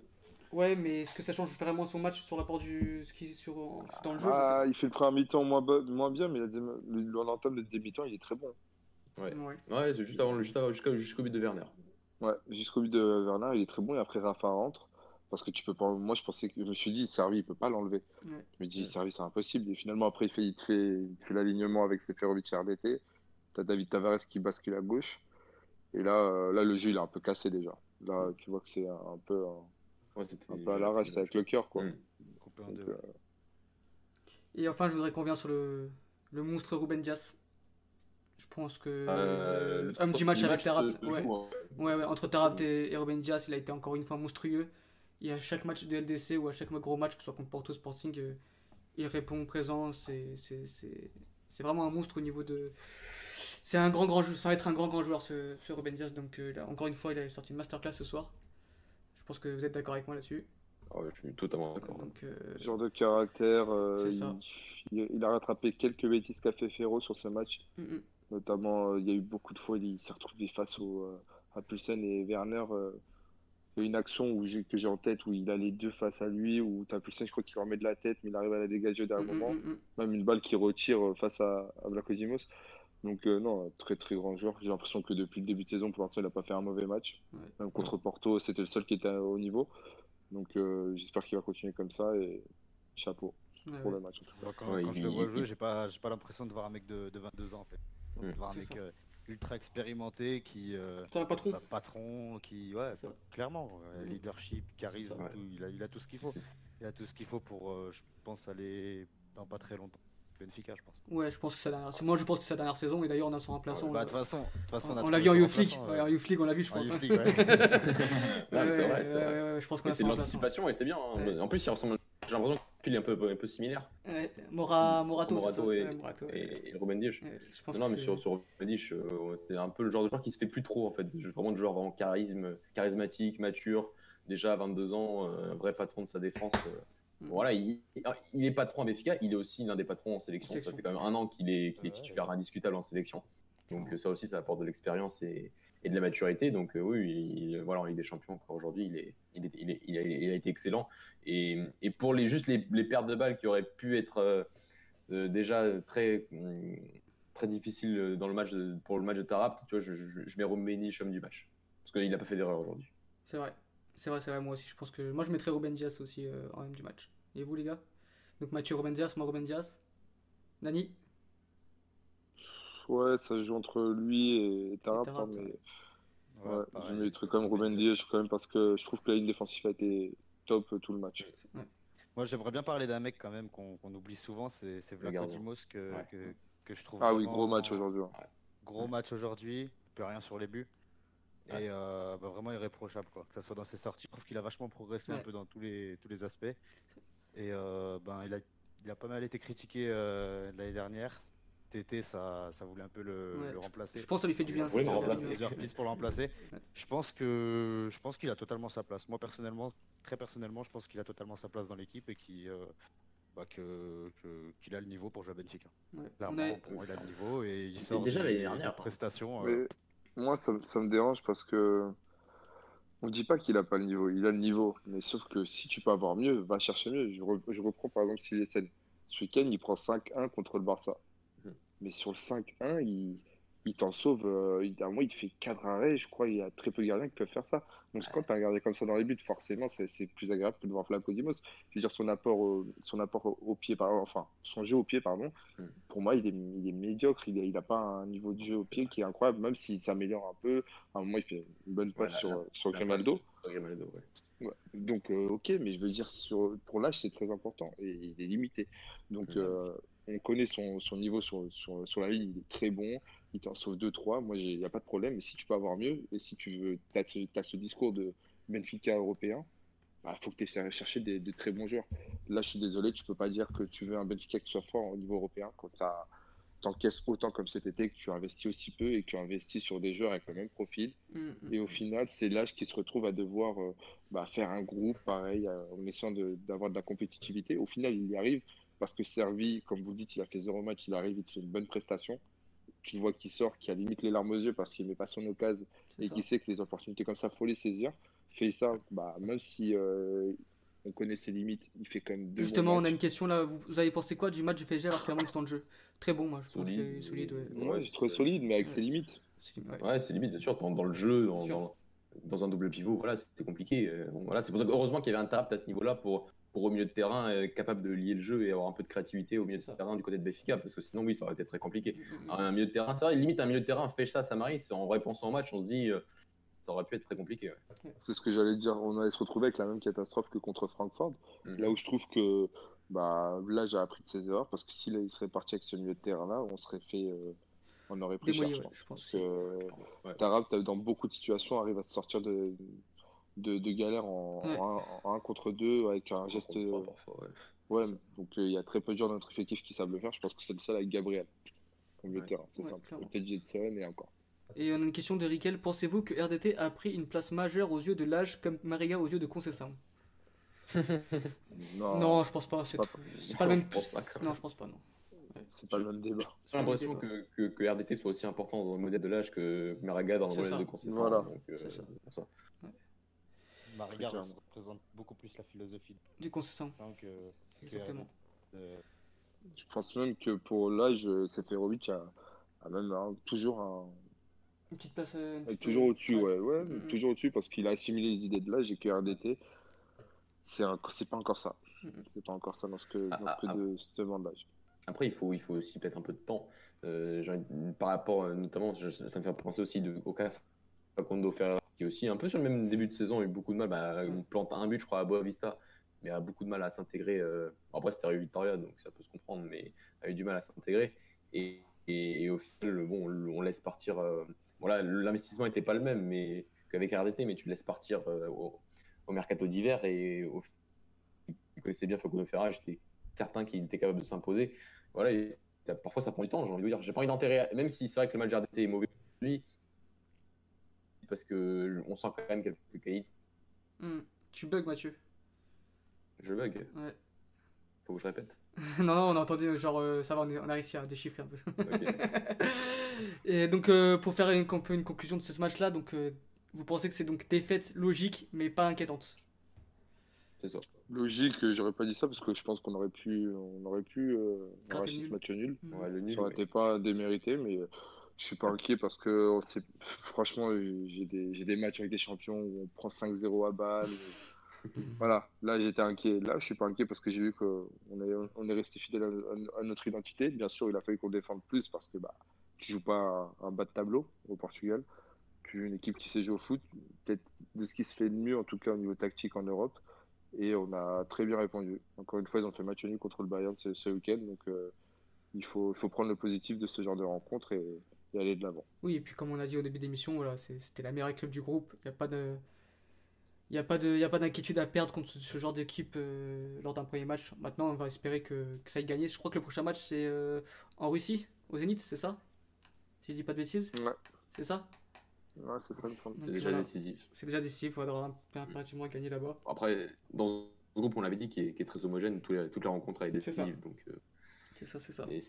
ouais, mais est-ce que ça change vraiment son match sur l'apport du, ce qui sur dans le jeu je sais Ah, il fait le premier mi-temps moins, moins bien, mais la deuxième- le, le, l'entame de deuxième mi-temps, il est très bon. Ouais. Ouais. Ouais, c'est juste avant, le- juste avant- jusqu'au but de Werner. Ouais, jusqu'au but de Werner, il est très bon. Et après, Rafa rentre. Parce que tu peux pas. Moi, je pensais que je me suis dit, Servi, il peut pas l'enlever. Ouais. Je me dis, Servi, c'est impossible. Et finalement, après, il fait, il te fait, il te fait l'alignement avec Seferovic et RDT. T'as David Tavares qui bascule à gauche. Et là, euh, là, le jeu, il est un peu cassé déjà. Là, tu vois que c'est un peu, un, Ouais, c'était- un peu à l'arrache, c'est avec le cœur, quoi. Donc, euh, Et enfin, je voudrais qu'on revienne sur le, le monstre Ruben Dias. Je pense que Euh, homme du match avec Ouais. joue, hein. Ouais, ouais, entre Tarabt et, et Ruben Dias, il a été encore une fois monstrueux. Et à chaque match de LDC ou à chaque gros match, que ce soit contre Porto Sporting, euh, il répond présent. C'est c'est- c'est- c'est vraiment un monstre au niveau de. C'est un grand, grand Ça va être un grand, grand joueur, ce, ce Ruben Dias. Donc, euh, là, encore une fois, il a sorti une masterclass ce soir. Je pense que vous êtes d'accord avec moi là-dessus. Ah ouais, je suis totalement d'accord. Donc, euh, genre de caractère. euh, C'est ça. il, il a rattrapé quelques bêtises qu'a fait Ferro sur ce match. mm, mm. Notamment, euh, il y a eu beaucoup de fois, il s'est retrouvé face au, euh, à Pulsen et Werner. Il y a une action où j'ai- que j'ai en tête où il a les deux face à lui, où t'as Pulsen, je crois qu'il remet de la tête, mais il arrive à la dégager au dernier Mm, mm, moment. mm. Même une balle qui retire euh, face à, à. Donc, euh, non, très très grand joueur. J'ai l'impression que depuis le début de saison, pour l'instant, il n'a pas fait un mauvais match. Ouais. Même contre Porto, c'était le seul qui était haut niveau. Donc, euh, j'espère qu'il va continuer comme ça et chapeau Ouais, pour ouais. le match. en tout cas. Moi, quand, Ouais, quand il- je le vois il- jouer, il- j'ai pas, j'ai pas l'impression de voir un mec de, de 22 ans en fait. De voir un C'est mec ça. Ultra expérimenté qui. euh, C'est un patron. bah, patron, qui. Ouais, clairement. euh, leadership, charisme, ça, ouais. tout, il, a, il a tout ce qu'il faut. Il a tout ce qu'il faut pour, euh, je pense, aller dans pas très longtemps. Benfica, je pense. Ouais, je pense que c'est sa dernière. Moi, je pense que c'est sa dernière saison et d'ailleurs, on a son remplaçant. Bah, euh, de toute façon, de toute façon, on l'a vu en Ouais, euh, League, on l'a vu, je en pense. League, ouais. Non, c'est Ouais, vrai, c'est ouais, vrai. ouais, ouais, je pense qu'on Mais a C'est son de l'anticipation et c'est bien. hein. Ouais. En plus, il ressemble. J'ai l'impression est un peu, un peu similaire. Ouais, Mora, Morato, et- Ouais, Morato, ouais. Et, et Ruben Dias. Ouais, je pense Non, que mais c'est- sur, sur Rubendish, euh, c'est un peu le genre de joueur qui se fait plus trop en fait. Je- Vraiment de joueur vraiment charisme, charismatique, mature, déjà à 22 ans, euh, un vrai patron de sa défense. euh. Mm. Voilà, il, il est patron à Béfica, il est aussi l'un des patrons en sélection. Sélection. Ça fait quand même un an qu'il est, qu'il est Ouais. titulaire indiscutable en sélection. Donc euh, ça aussi, ça apporte de l'expérience et, et de la maturité. Donc euh, oui, il, voilà, en Ligue des Champions encore aujourd'hui, il, est, il, est, il, a, été excellent. Et, et pour les juste les, pertes de balles qui auraient pu être euh, euh, déjà très hum, très difficiles dans le match pour le match de Tarap, tu vois, je, je, je mets Roumeni homme du match parce qu'il n'a pas fait d'erreur aujourd'hui. C'est vrai. C'est vrai, c'est vrai, moi aussi. Je pense que. Moi, je mettrais Ruben Diaz aussi euh, en même du match. Et vous, les gars? Donc, Mathieu Ruben Diaz, moi, Ruben Diaz. Nani? Ouais, ça se joue entre lui et Tarap, Tarap, hein, ça. mais Ouais, ouais, pareil. je mettrais quand même Ruben Dias quand même parce que je trouve que la ligne défensive a été top tout le match. Ouais. Moi, j'aimerais bien parler d'un mec quand même qu'on oublie souvent, c'est Vlaco. Dimos que, Ouais. que, que je trouve Ah oui, gros match aujourd'hui. hein. Gros match aujourd'hui, plus rien sur les buts. Ouais. Et euh, bah, vraiment irréprochable, quoi. Que ce soit dans ses sorties, je trouve qu'il a vachement progressé un peu dans tous les, tous les aspects. Et euh, ben, il, a, il a pas mal été critiqué euh, l'année dernière. TT, ça, ça voulait un peu le, Ouais, le remplacer. Je pense que ça lui fait du bien. Oui, pour le remplacer. Ouais. Je pense que je pense qu'il a totalement sa place. Moi personnellement, très personnellement, je pense qu'il a totalement sa place dans l'équipe et qu'il euh, bah, que, que- qu'il a le niveau pour jouer à Benfica. ouais. On il a le niveau et il sort déjà des- l'année des dernière. prestations. euh, moi, ça, me- ça me dérange parce que on dit pas qu'il a pas le niveau, il a le niveau. Mais sauf que si tu peux avoir mieux, va chercher mieux. Je, re- je reprends par exemple s'il est scène. Ce week-end, il prend 5-1 contre le Barça. Mais sur le 5-1, il, il t'en sauve. euh, il, à un moment, il te fait 4 arrêts. Je crois qu'il y a très peu de gardiens qui peuvent faire ça. Donc quand tu as un gardien comme ça dans les buts, forcément, c'est plus agréable que de voir Flaco Dimos. Je veux dire, son apport, au, son apport au, pied, par, enfin, son jeu au pied, pardon, Mhm. pour moi, il est, il est médiocre. Il n'a pas un niveau de jeu au pied qui est incroyable, même s'il s'améliore un peu. À un moment, il fait une bonne passe sur, sur Grimaldo. ouais. Donc, euh, ok, mais je veux dire, sur, pour l'âge, c'est très important et il est limité. Donc, euh, on connaît son, son niveau sur, sur, sur la ligne, il est très bon, il t'en sauve 2-3. Moi, il n'y a pas de problème. Mais si tu peux avoir mieux, et si tu veux, tu as, ce discours de Benfica européen, il faut que tu de chercher des, de très bons joueurs. Là, je suis désolé, tu peux pas dire que tu veux un Benfica qui soit fort au niveau européen quand tu t'encaisses autant comme cet été, que tu investis aussi peu et que tu investis sur des joueurs avec le même profil. Mm, mm. Et au final, c'est l'âge qui se retrouve à devoir euh, bah, faire un groupe pareil, euh, en essayant de- d'avoir de, la compétitivité. Au final, il y arrive parce que Servi, comme vous le dites, il a fait zéro match, il arrive, il te fait une bonne prestation. Tu le vois qu'il sort, qui a limite les larmes aux yeux parce qu'il met pas son occasion et ça. qui sait que les opportunités comme ça, faut les saisir. Fait ça, bah, même si euh, on connaît ses limites, il fait quand même deux bons Justement, on a une question là. Vous, vous avez pensé quoi du match du PSG alors qu'il a manque de temps de jeu? Très bon, moi. Je trouve Solide. qu'il solide. Ouais. Ouais, trouvé solide, mais avec Ouais. ses limites. Ouais. Ouais, c'est limite, bien sûr, dans, dans le jeu, dans, Sûr. dans, dans un double pivot, voilà, c'était compliqué. Euh, bon, voilà, c'est pour ça que heureusement qu'il y avait un Tarap à ce niveau-là pour, pour au milieu de terrain, euh, capable de lier le jeu et avoir un peu de créativité au milieu de terrain du côté de Béfica, parce que sinon, oui, ça aurait été très compliqué. Mm, mm, Alors, un milieu de terrain, c'est vrai, limite un milieu de terrain, fait ça, Samaris, en repensant au match, on se dit, euh, ça aurait pu être très compliqué. ouais. C'est ce que j'allais dire. On allait se retrouver avec la même catastrophe que contre Francfort. Là où je trouve que bah, là, j'ai appris de ses erreurs parce que s'il il serait parti avec ce milieu de terrain-là, on serait fait. euh, on aurait pris cher, Démolir, je ouais, pense. je pense Parce que Ouais. Tarab, dans beaucoup de situations, arrive à se sortir de, de, de galères en, Ouais. en un, en un contre deux avec un geste. Parfois, parfois, ouais. Ouais, donc euh, il y a très peu de joueurs dans notre effectif qui savent le faire. Je pense que c'est le seul avec Gabriel. De Ouais. terrain, c'est Ouais, simple. clairement. Peut-être Jetson et encore. Et on a une question de Riquel. Pensez-vous que RDT a pris une place majeure aux yeux de l'âge comme Maria aux yeux de Concession Non, Non, je pense pas. C'est pas- c'est pas le même. je pense pas, quand Non, je pense pas. Non. c'est pas le même débat. J'ai l'impression que, que, que RDT soit aussi important dans le modèle de l'âge que Maraga dans le C'est modèle ça. de concession. Voilà. Donc, euh, C'est ça. c'est pour ça. Mariga clairement. représente beaucoup plus la philosophie Du Vincent que, Exactement. Euh, Je pense même que pour l'âge, Seferovic a, Ah, même hein, toujours un- Une petite place. euh, une petite- toujours au-dessus, ouais, ouais, Mm, mm. toujours au-dessus parce qu'il a assimilé les idées de l'âge et que RDT, c'est un- c'est pas encore ça. Mm. C'est pas encore ça dans ce que, Ah, dans ce que ah, de bande d'âge. Après, il faut, il faut aussi peut-être un peu de temps. Euh, par rapport, notamment, je- ça me fait penser aussi de, au cas Facundo Ferreira, qui aussi, un peu sur le même début de saison, a eu beaucoup de mal. Bah, il plante un but, je crois, à Boa Vista, mais a beaucoup de mal à s'intégrer. euh, Après, c'était Rio Victoria, donc ça peut se comprendre, mais a eu du mal à s'intégrer. Et, et, et au final, bon, on laisse partir. euh, Voilà, l'investissement n'était pas le même mais qu'avec RDT, mais tu le laisses partir euh, au, au mercato d'hiver et au il connaissait bien Facundo Ferreira, j'étais certain qu'il était capable de s'imposer. Voilà, et ça- parfois ça prend du temps, j'ai envie de dire. J'ai pas envie d'enterrer, même si c'est vrai que le match RDT est mauvais pour lui, parce que je- on sent quand même quelques qualités. Mm. Tu bugs, Mathieu. Je bug, Ouais. faut que je répète. non, non, on a entendu, genre, euh, ça va, on, est- on a réussi à déchiffrer un peu. Et donc, euh, pour faire une, conclusion de ce match-là, donc, euh, vous pensez que c'est donc défaite logique, mais pas inquiétante? C'est ça. Logique, j'aurais pas dit ça parce que je pense qu'on aurait pu, on aurait pu euh, arracher nul. ce match nul. Mm. Ouais, le nul. Ça aurait été pas démérité, mais euh, je suis pas inquiet parce que franchement, j'ai des, des matchs avec des champions où on prend 5-0 à balle. Voilà, là j'étais inquiet. Là, je suis pas inquiet parce que j'ai vu qu'on est, on est resté fidèle à, notre identité. Bien sûr, il a fallu qu'on défende plus parce que bah, tu joues pas un, un bas de tableau au Portugal. Tu joues une équipe qui sait jouer au foot, peut-être de ce qui se fait de mieux en tout cas au niveau tactique en Europe. Et on a très bien répondu. Encore une fois, ils ont fait match nul contre le Bayern ce, ce week-end. Donc euh, il faut, il faut prendre le positif de ce genre de rencontre et, et aller de l'avant. Oui, et puis comme on a dit au début d'émission, voilà, c'était la meilleure équipe du groupe. Il n'y a pas de. Il a pas de- y a pas d'inquiétude à perdre contre ce genre d'équipe euh, lors d'un premier match. Maintenant, on va espérer que, que ça aille gagner. Je crois que le prochain match, c'est euh, en Russie, au Zénith, c'est ça? Si je dis pas de bêtises Ouais, C'est ça? Ouais c'est ça le problème. C'est déjà voilà. décisif. C'est déjà décisif, il faudra impérativement gagner là-bas. Après, dans ce groupe, on l'avait dit, qui est, qui est très homogène, tous les- toute la rencontre est C'est ça. décisive. Donc, euh, C'est ça, c'est ça. et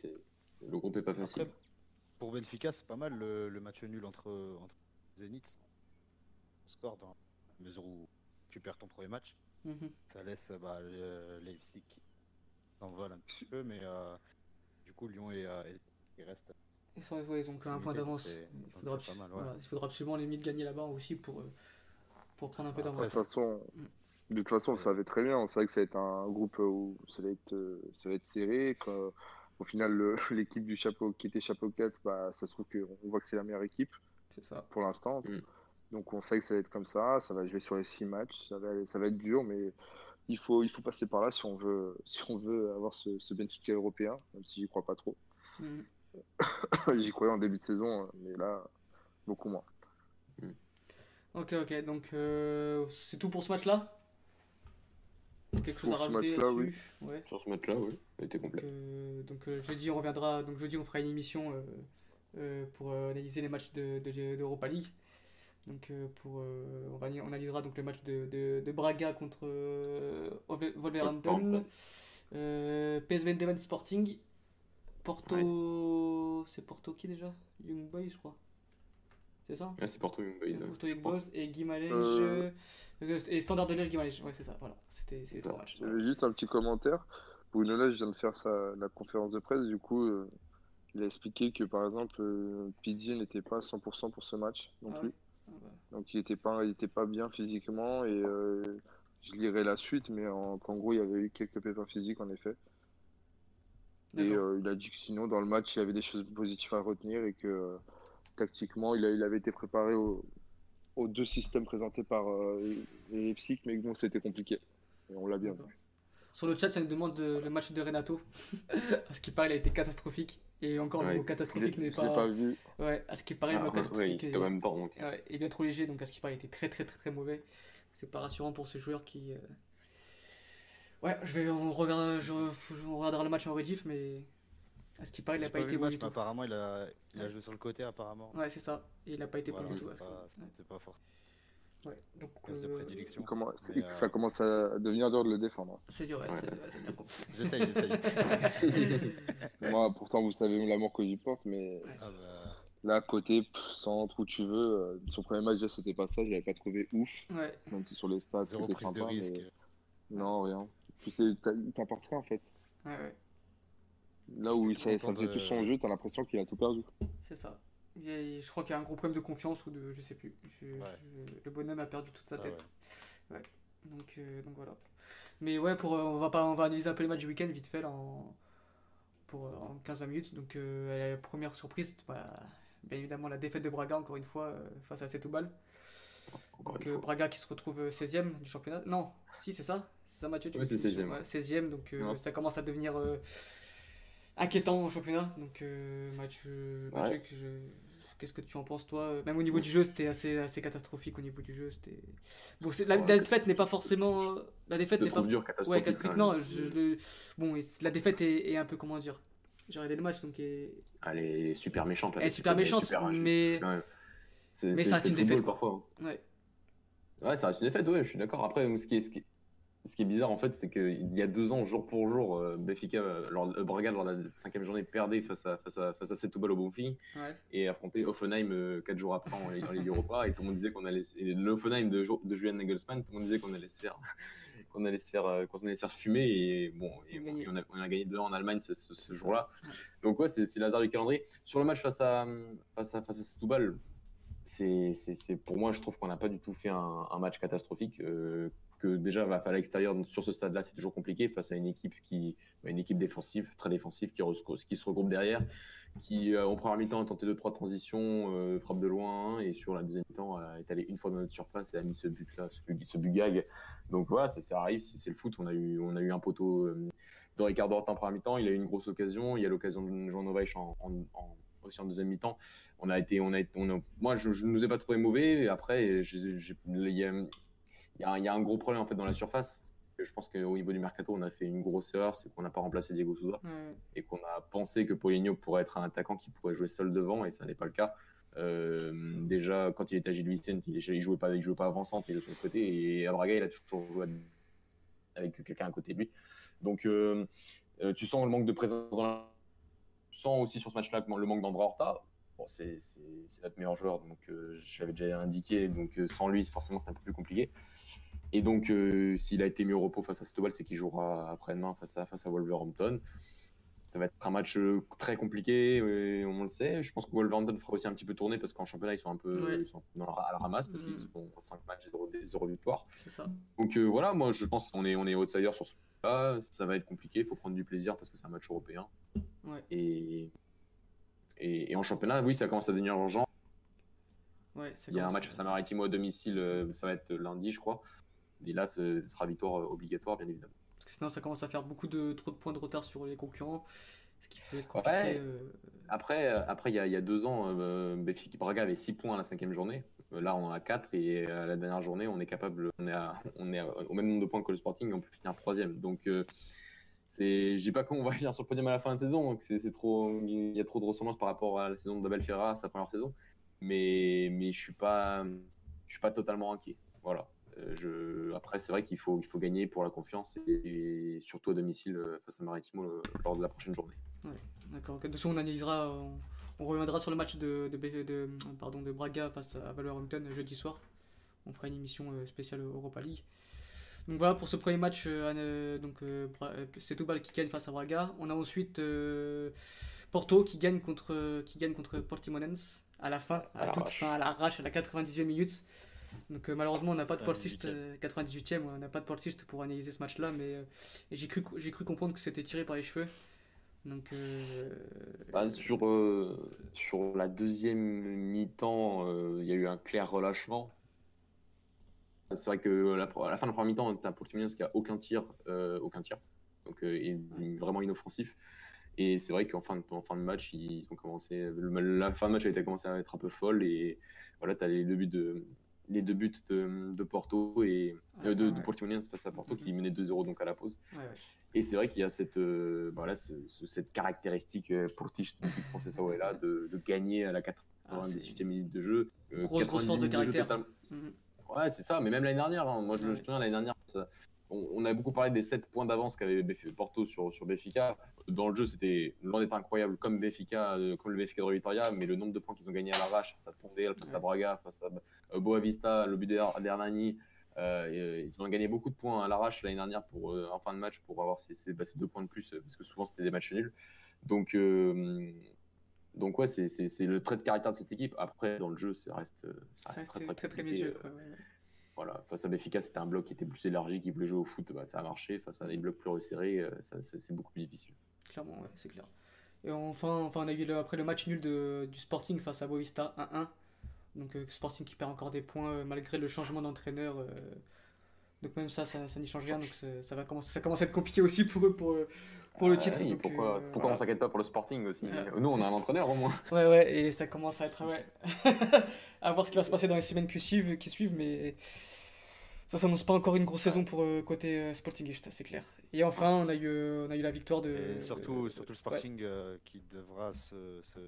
le groupe est pas facile. Après, pour Benfica, c'est pas mal le, le match nul entre, entre Zenit. Score dans la mesure où tu perds ton premier match. Mhm. Ça laisse bah, le- Leipzig qui s'envole un petit peu, mais euh, du coup, Lyon et, euh, et- ils restent. Ils, sont, ouais, ils ont qu'un point d'avance. Il, faudra c'est pas mal, voilà, ouais. il faudra absolument limite gagner là-bas aussi pour, euh, pour prendre un peu Après, De d'avance. toute façon, de toute façon, on savait très bien. On savait que ça va être un groupe où ça va être, euh, ça va être serré. que, au final, l'équipe du chapeau qui était chapeau 4, bah, ça se trouve qu'on voit que c'est la meilleure équipe C'est ça. pour l'instant. Mm. Donc on sait que ça va être comme ça. Ça va jouer sur les six matchs. Ça va, ça va être dur, mais il faut, il faut passer par là si on veut, si on veut avoir ce, ce Benfica européen, même si j'y crois pas trop. Mhm. J'y croyais en début de saison, mais là, beaucoup moins. Ok, ok, donc euh, c'est tout pour ce match-là? Quelque chose à rajouter match-là, oui. Ouais. Sur ce match-là, oui, il était Donc, complet. euh, donc euh, jeudi, on reviendra. Donc jeudi, on fera une émission euh, euh, pour euh, analyser les matchs de, de, d'Europa League. Donc euh, pour, euh, on, va- on analysera donc le match de, de, de Braga contre euh, Wolver- Wolverhampton, euh, PSV Eindhoven Sporting, Porto, c'est Porto qui déjà? Young Boys, je crois. C'est ça Ouais, c'est Porto Young Boys. ouais, Porto Young. Boys et Guimarães Euh, euh, et Standard de Liège Guimarães. Ouais, c'est ça. Voilà, c'était trois matchs. J'avais juste un petit commentaire. Bruno Lage vient de faire sa, la conférence de presse. Du coup, euh, il a expliqué que par exemple, euh, Pizzi n'était pas à 100% pour ce match non Ah plus. ouais. Ah bah. Donc il était pas, il était pas bien physiquement et euh, je lirai la suite, mais en, qu'en gros il y avait eu quelques pépins physiques en effet. Et euh, il a dit que sinon dans le match il y avait des choses positives à retenir et que euh, tactiquement il, a- il avait été préparé au- aux deux systèmes présentés par euh, les Leipzig, mais bon c'était compliqué. Et on l'a bien vu. Sur le chat, ça nous demande de- le match de Renato. à ce qui paraît, il a été catastrophique. Et encore, le Ouais, mot catastrophique n'est l'ai je l'ai pas. pas vu. Ouais, à ce qui paraît, le Ah, mot ouais, ouais, catastrophique c'était est... même temps. donc. ouais, est bien trop léger. Donc, à ce qui paraît, il était très, très, très, très mauvais. C'est pas rassurant pour ce joueur qui. euh, Ouais, je vais, on, regarde, je, on regardera le match en rediff, mais à ce qui paraît, il a pas été le bon match, du tout. apparemment, il a, il a Ouais. joué sur le côté, apparemment. Ouais, c'est ça. Et il a pas été Voilà, bon du tout. c'est pas, fort. Ouais, donc. Place de euh, prédilection. Comment, euh, Ça commence à devenir dur de le défendre. C'est dur, ouais, Ouais. c'est bien. J'essaye, j'essaye. Moi pourtant vous savez l'amour que j'y porte, mais Ah bah, là côté pff, centre où tu veux, euh, son premier match déjà c'était pas ça, je l'avais pas trouvé ouf, Ouais, même si sur les stats c'était prise de sympa. risque. mais- Non, rien. Tu sais, t'as- il t'apporte rien en fait? ouais, ouais. Là où il s'est de- tout son jeu, t'as l'impression qu'il a tout perdu. C'est ça. Il je crois qu'il y a un gros problème de confiance ou de. Je sais plus. Je- Ouais. je- le bonhomme a perdu toute sa Ça, tête. Ouais. Donc, euh, donc voilà. Mais ouais, pour, euh, on, va pas, on va analyser un peu les matchs du week-end vite fait là, en, pour, euh, en 15-20 minutes. Donc euh, la première surprise, bah, bien évidemment la défaite de Braga encore une fois euh, face à Setúbal. Donc euh. Braga qui se retrouve euh, 16ème du championnat. Non, si c'est ça C'est ça Mathieu tu me c'est dis 16e. Ouais, 16ème, donc euh, Non, ça commence à devenir euh, inquiétant au championnat. Donc euh, Mathieu, Ouais. Mathieu, que je- qu'est-ce que tu en penses toi Même au niveau du jeu, c'était assez, assez catastrophique au niveau du jeu. C'était bon, c'est- la, Ouais, la défaite n'est pas forcément euh, la défaite te n'est pas dur, ouais catastrophique. catastrophique. quand Non, je, bon, la défaite est, est un peu comment dire. J'ai regardé le match donc Elle est super méchante. elle est super méchante, super mais Ouais. C'est mais ça reste une défaite, quoi. parfois. hein. ouais. Ouais, ça reste une défaite, ouais, je suis d'accord. Après, ce qui est, ce qui est, ce qui est bizarre, en fait, c'est qu'il y a deux ans, jour pour jour, euh, Benfica, euh, lors, euh, Braga, lors de la cinquième journée, perdait face à, face à, face à Setúbal au ouais. et affrontait Offenheim euh, quatre jours après en, en Ligue Europa. Et tout le monde disait qu'on allait. Le Offenheim de, de Julian Nagelsmann, tout le monde disait qu'on allait se faire. qu'on allait se faire euh, qu'on allait se faire fumer et bon et, On a bon, gagné. et on, a, on a gagné 2 en Allemagne ce, ce- ce jour-là donc ouais c'est le hasard du calendrier sur le match face à face à face à Setúbal c'est pour moi je trouve qu'on n'a pas du tout fait un, un match catastrophique que déjà va à l'extérieur sur ce stade-là c'est toujours compliqué face à une équipe qui une équipe défensive très défensive qui, qui se regroupe derrière qui euh, en première mi-temps a tenté deux trois transitions euh, frappe de loin et sur la deuxième mi-temps euh, est allé une fois dans notre surface et a mis ce but là ce, but- gag. Donc voilà ça, ça arrive si c'est le foot on a eu on a eu un poteau euh, de Ricardo Horta en première mi-temps il a eu une grosse occasion il y a l'occasion de Jean Novaich en, en, en- aussi en deuxième mi-temps. On a été on a, été- on a- moi je, ne nous ai pas trouvé mauvais après y, a, il y a un gros problème en fait dans la surface je pense qu'au niveau du mercato on a fait une grosse erreur c'est qu'on n'a pas remplacé Diego Souza ouais. et qu'on a pensé que Poligno pourrait être un attaquant qui pourrait jouer seul devant et ça n'est pas le cas. Euh, déjà, quand il était à Gilles Vicente, il, il jouait pas, il jouait pas avant centre, il jouait sur le côté et à Braga, il a toujours joué avec quelqu'un à côté de lui. Donc, euh, euh, tu sens le manque de présence dans la... Tu sens aussi sur ce match-là le manque d'Andra Horta. Bon, c'est notre meilleur joueur, donc euh, je l'avais déjà indiqué. Donc, sans lui, forcément, c'est un peu plus compliqué. Et donc, euh, s'il a été mis au repos face à Setúbal, c'est qu'il jouera après-demain face à, face à Wolverhampton. Ça va être un match euh, très compliqué, euh, on le sait. Je pense que Wolverhampton fera aussi un petit peu tourner parce qu'en championnat, ils sont un peu Ouais. ils sont dans la, à la ramasse parce qu'ils sont 5 matchs, 0, 0 victoire. ça. Donc euh, voilà, moi je pense qu'on est, on est outsider sur ce là Ça va être compliqué, il faut prendre du plaisir parce que c'est un match européen. Ouais. Et, et, et en championnat, oui, ça commence à devenir urgent. Ouais, ça Il y a un match face à Maritimo à domicile, ça va être lundi, je crois. Et là, ce sera victoire euh, obligatoire, bien évidemment. Parce que sinon, ça commence à faire beaucoup de trop de points de retard sur les concurrents, ce qui peut être Ouais. compliqué. euh, Après, euh, après il, y a, il y a deux ans, euh, Braga avait 6 points à la cinquième journée. Là, on en a 4 et à la dernière journée, on est capable, on est, à- on est à- au même nombre de points que le Sporting et on peut finir troisième. Donc, euh, c'est, je dis pas qu'on va finir sur le podium à la fin de saison, c'est, c'est trop, il y a trop de ressemblances par rapport à la saison d'Abel Ferrara, sa première saison. Mais, mais je suis pas, je suis pas totalement inquiet. Voilà. Euh, je... Après, c'est vrai qu'il faut, il faut gagner pour la confiance et, et surtout à domicile euh, face à Maritimo euh, lors de la prochaine journée. D'accord. De toute façon, on analysera, on, on reviendra sur le match de, de, B- de- pardon, de Braga face à Wolverhampton jeudi soir. On fera une émission spéciale Europa League. Donc voilà pour ce premier match, euh, donc euh, euh, Setúbal qui gagne face à Braga. On a ensuite euh, Porto qui gagne contre qui gagne contre Portimonense à la fin, à, À toute fin, à l'arrache, à la 98e minute. Donc euh, malheureusement on n'a pas de 98e. portiste, euh, 98e, on n'a pas de portiste pour analyser ce match-là, mais euh, j'ai cru j'ai cru comprendre que c'était tiré par les cheveux. Donc euh, Bah, sur, euh, sur la deuxième mi-temps, euh, il y a eu un clair relâchement. C'est vrai que la, à la fin de la première mi-temps, tu as Portimonense qui a aucun tir, euh, aucun tir, donc euh, et vraiment inoffensif. Et c'est vrai qu'en fin, de, en fin de match, ils ont commencé. le- la fin de match a été commencé à être un peu folle et voilà, tu as les deux buts de les deux buts de, de Porto et euh, de, de Ouais. Portimonense face à Porto Mhm. qui menait 2-0 donc à la pause. ouais, ouais. Et c'est vrai qu'il y a cette, euh, voilà, ce- ce- cette caractéristique euh, portiste Conceição est là de, de gagner à la Ah, c'est- 98e minute de jeu. euh, Grosse, grosse 90 force de jeu caractère. Mhm. Ouais, c'est ça, mais même l'année dernière, hein, moi je me souviens l'année dernière, ça- on, on a beaucoup parlé des 7 points d'avance qu'avait Porto sur, sur Benfica. Dans le jeu, c'était loin d'être incroyable comme Benfica, euh, comme le Benfica de Vitoria, mais le nombre de points qu'ils ont gagné à l'arrache, face à Tondel, face à. Braga, face à euh, Boavista, le but d'Her- d'Hernani, Euh, ils ont gagné beaucoup de points à l'arrache l'année dernière pour, euh, en fin de match pour avoir ces, ces- bah, ces deux points de plus, parce que souvent c'était des matchs nuls. Donc, euh, donc ouais, c'est le trait de caractère de cette équipe. Après, dans le jeu, ça reste, ça Ça reste reste très très très, ouais. Voilà, face à Benfica, c'était un bloc qui était plus élargi, qui voulait jouer au foot, bah, ça a marché. Face à des blocs plus resserrés, euh, c'est beaucoup plus difficile. Clairement, ouais, c'est clair. Et enfin, enfin, on a eu après le match nul du Sporting face à Boavista 1-1. Donc euh, Sporting qui perd encore des points euh, malgré le changement d'entraîneur. Donc même ça, ça, ça n'y change rien. Donc ça, va commencer, ça commence à être compliqué aussi pour eux pour, euh, pour le Ah titre. oui, donc, pourquoi euh, pourquoi voilà. on s'inquiète pas pour le Sporting aussi Ouais. Nous, on a un entraîneur au moins. Ouais, ouais, et ça commence à être. Ouais. à voir ce qui va se passer dans les semaines qui suivent, qui suivent mais ça s'annonce pas encore une grosse saison pour euh, côté euh, Sportingiste, c'est clair. Et enfin, on a eu, euh, on a eu la victoire de. Et surtout, surtout le ouais, Sporting euh, qui devra se, se-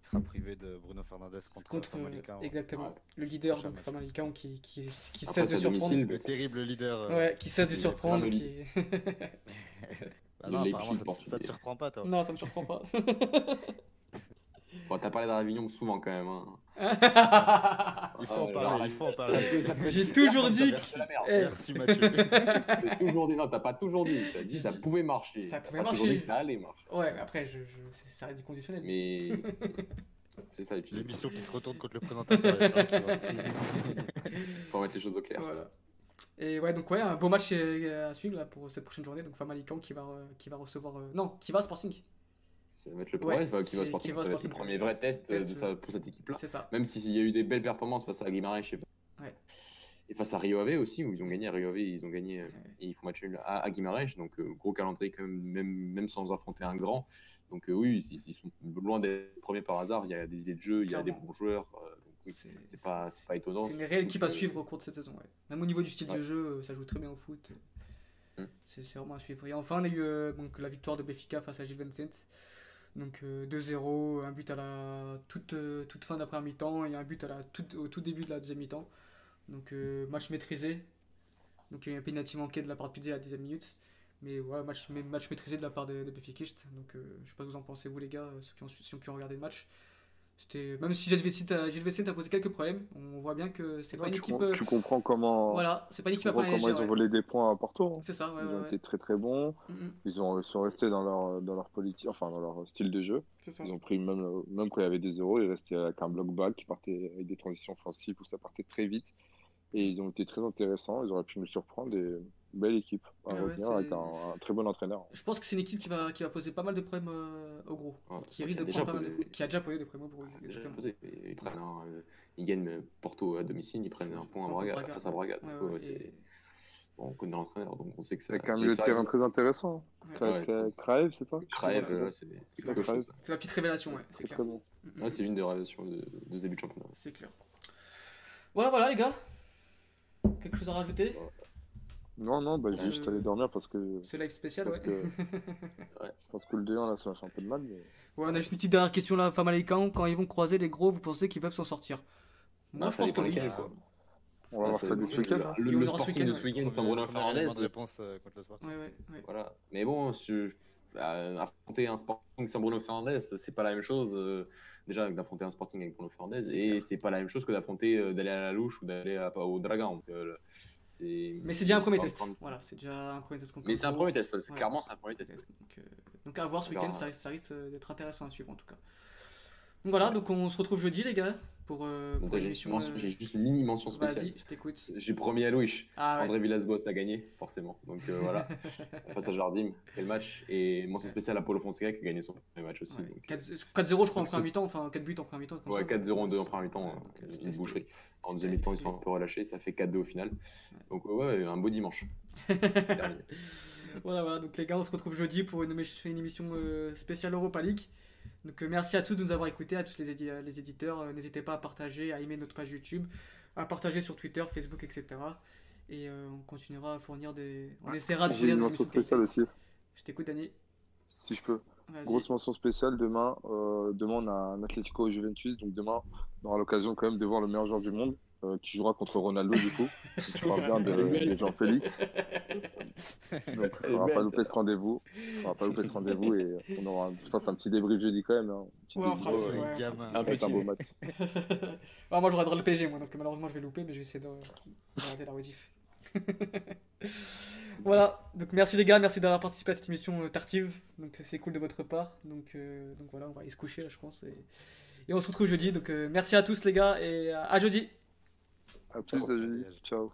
qui sera privé de Bruno Fernandes contre, contre euh, Famalicão. exactement Ouais. le leader donc. Famalicão qui qui, qui Après, cesse de surprendre. Le terrible leader. euh, Ouais, qui cesse de il surprendre. plein Qui... bah non, apparemment, ça, te- ça te surprend pas, toi. non, ça me surprend pas. Bon, T'as parlé d'Avignon souvent quand même. hein. Il faut en parler, genre, il faut en parler. J'ai toujours dit. Eh, Merci Mathieu. Toujours dit, non, t'as pas toujours dit. T'as dit ça pouvait marcher. Ça pouvait pas toujours marcher. dit que ça allait marcher. Ouais, mais après, je, je... c'est- ça reste du conditionnel. Mais c'est ça. Et puis, L'émission qui se retourne contre le présentateur. faut mettre les choses au clair. Voilà. Et ouais, donc ouais, un beau match euh, à suivre là, pour cette prochaine journée. Donc Famalicão qui va, qui va recevoir. euh, Non, qui va à Sporting. Ça va être le Ouais, qui va c'est- se porter, va ça va être se le premier vrai test, Test, de ça, pour cette équipe-là. Même s'il y a eu des belles performances face à Guimarães, je sais pas. Ouais. Et face à Rio Ave aussi, où ils ont gagné à Rio Ave, ils ont gagné euh, Ouais. et ils font match nul à, à Guimarães, donc euh, gros calendrier quand même, même, même sans affronter un grand. Donc euh, oui, ils, ils sont loin d'être premiers par hasard. Il y a des idées de jeu, il y a des bons joueurs. euh, oui, C'est- c'est pas, pas étonnant. C'est une réelle équipe à euh, suivre au cours de cette saison. Ouais. Même au niveau du style Ouais. de jeu, euh, ça joue très bien au foot. Mm. C'est vraiment à suivre. Et enfin, on a eu euh, donc, la victoire de Benfica face à Gil Vicente. Donc euh, 2-0, un but à la toute, euh, toute fin d'après mi-temps et un but à la toute- au tout début de la deuxième mi-temps. Donc euh, match maîtrisé. Donc il y a eu un penalty manqué de la part de Pizzi à la 10 minute. Mais voilà, match, match maîtrisé de la part des de Benfiquistes. Donc euh, je sais pas ce que vous en pensez, vous les gars, euh, ceux qui ont, ceux qui ont regardé le match. C'était même si Vicente a, a posé quelques problèmes, on voit bien que c'est pas une tu, équipe. com- tu comprends comment, voilà, c'est pas une équipe à comment ils ont ouais. volé des points à Porto. hein. C'est ça, ouais, Ils ouais, ont été très très bons. Mm, Ils ont, ils sont restés dans leur, dans leur politique, enfin dans leur style de jeu. ça. Ils ont pris même, même quand il y avait des zéros, ils restaient avec un bloc bas qui partait avec des transitions offensives où ça partait très vite. Et ils ont été très intéressants. Ils auraient pu nous surprendre. Et belle équipe à ouais, retenir avec un, un très bon entraîneur. Je pense que c'est une équipe qui va, qui va poser pas mal de problèmes euh, au gros. Ouais, qui qui a risque de déjà prendre pas mal de... posé- Qui a déjà posé des problèmes au gros. exactement. posé. Ils, prennent un, euh, ils gagnent euh, Porto à domicile, ils prennent un point à Braga, Braga, face à Braga. Ouais, Donc, ouais, ouais, c'est- et- bon, on connaît l'entraîneur, donc on sait que c'est Avec un milieu de terrain très intéressant. Kraev, c'est ça? Kraev, c'est quelque chose. C'est la petite révélation, ouais, c'est clair. Mm, mm, c'est une des révélations de, de ce début de championnat. C'est clair. Voilà, voilà, les gars. Quelque chose à rajouter? Non, non, bah, je vais Euh, juste aller dormir parce que Ce live spécial, Parce ouais. que- je pense que le D1 là, ça va faire un peu de mal. Mais... Ouais, on a juste une petite dernière question là, Famalicão. Quand ils vont croiser les gros, vous pensez qu'ils peuvent s'en sortir? Moi, Ah, je pense qu'on est. quoi. On va voir ça dépend ce week-end. hein. Le, le ce sporting week-end, de ce week-end sans Premier- Bruno premier élément Fernandez. de réponse euh, contre le Sporting. Ouais, ouais, ouais. Voilà. Mais bon, je- euh, affronter un Sporting sans Bruno Fernandez, c'est pas la même chose. euh, déjà d'affronter un Sporting avec Bruno Fernandez, C'est et c'est pas la même chose que d'affronter, euh, d'aller à la louche ou d'aller à- au Dragon. Donc, euh, c'est- Mais c'est déjà un premier test. Voilà, c'est déjà un premier test Mais c'est un premier test, clairement c'est un premier test. Donc, euh, donc à voir ce week-end, ça, risque- ça risque euh, d'être intéressant à suivre en tout cas. Donc voilà, donc on se retrouve jeudi les gars pour, euh, pour J'ai juste une mini mention spéciale. Vas-y, je t'écoute. J'ai promis à Louis. Ah ouais. André Villas-Boas a gagné, forcément. Donc euh, voilà, face à Jardim, quel match. Et mention spéciale à Paulo Fonseca qui a gagné son premier match aussi. Ouais. donc, 4 4-0 je crois en donc, première mi-temps, enfin 4 buts en première mi-temps. Ouais, ça. 4-0 en deux en première mi-temps, une boucherie. En deuxième mi-temps, ils sont un peu relâchés, ça fait 4-2 au final. Donc ouais, un beau dimanche. Voilà, voilà, donc les gars, on se retrouve jeudi pour une, émi- une émission euh, spéciale Europa League. Donc euh, merci à tous de nous avoir écoutés, à tous les, édi- les éditeurs. Euh, N'hésitez pas à partager, à aimer notre page YouTube, à partager sur Twitter, Facebook, etc. Et on continuera à fournir des. On essaiera de fournir des mention émissions spéciale aussi, Je t'écoute, Dani. si je peux. Grosse mention spéciale demain. euh, demain, on a un Atlético Juventus. Donc demain, on aura l'occasion quand même de voir le meilleur joueur du monde euh, qui jouera contre Ronaldo du coup. Si tu parles bien de, de Jean-Félix. Donc, on ne va pas louper ce rendez-vous. On va pas louper ce rendez-vous et on aura, un- je pense, un petit débrief jeudi quand même. hein. Un petit Ouais, on débrief, fera ça, euh, ouais. gamin. un beau match. Ah, moi j'aurais droit le PSG, moi, donc malheureusement je vais louper, mais je vais essayer regarder la rediff. voilà, donc merci les gars, merci d'avoir participé à cette émission euh, tartive. Donc c'est cool de votre part. Donc, euh, donc voilà, on va aller se coucher là, je pense. Et, et on se retrouve jeudi. Donc euh, merci à tous les gars et à jeudi. À plus. Ciao.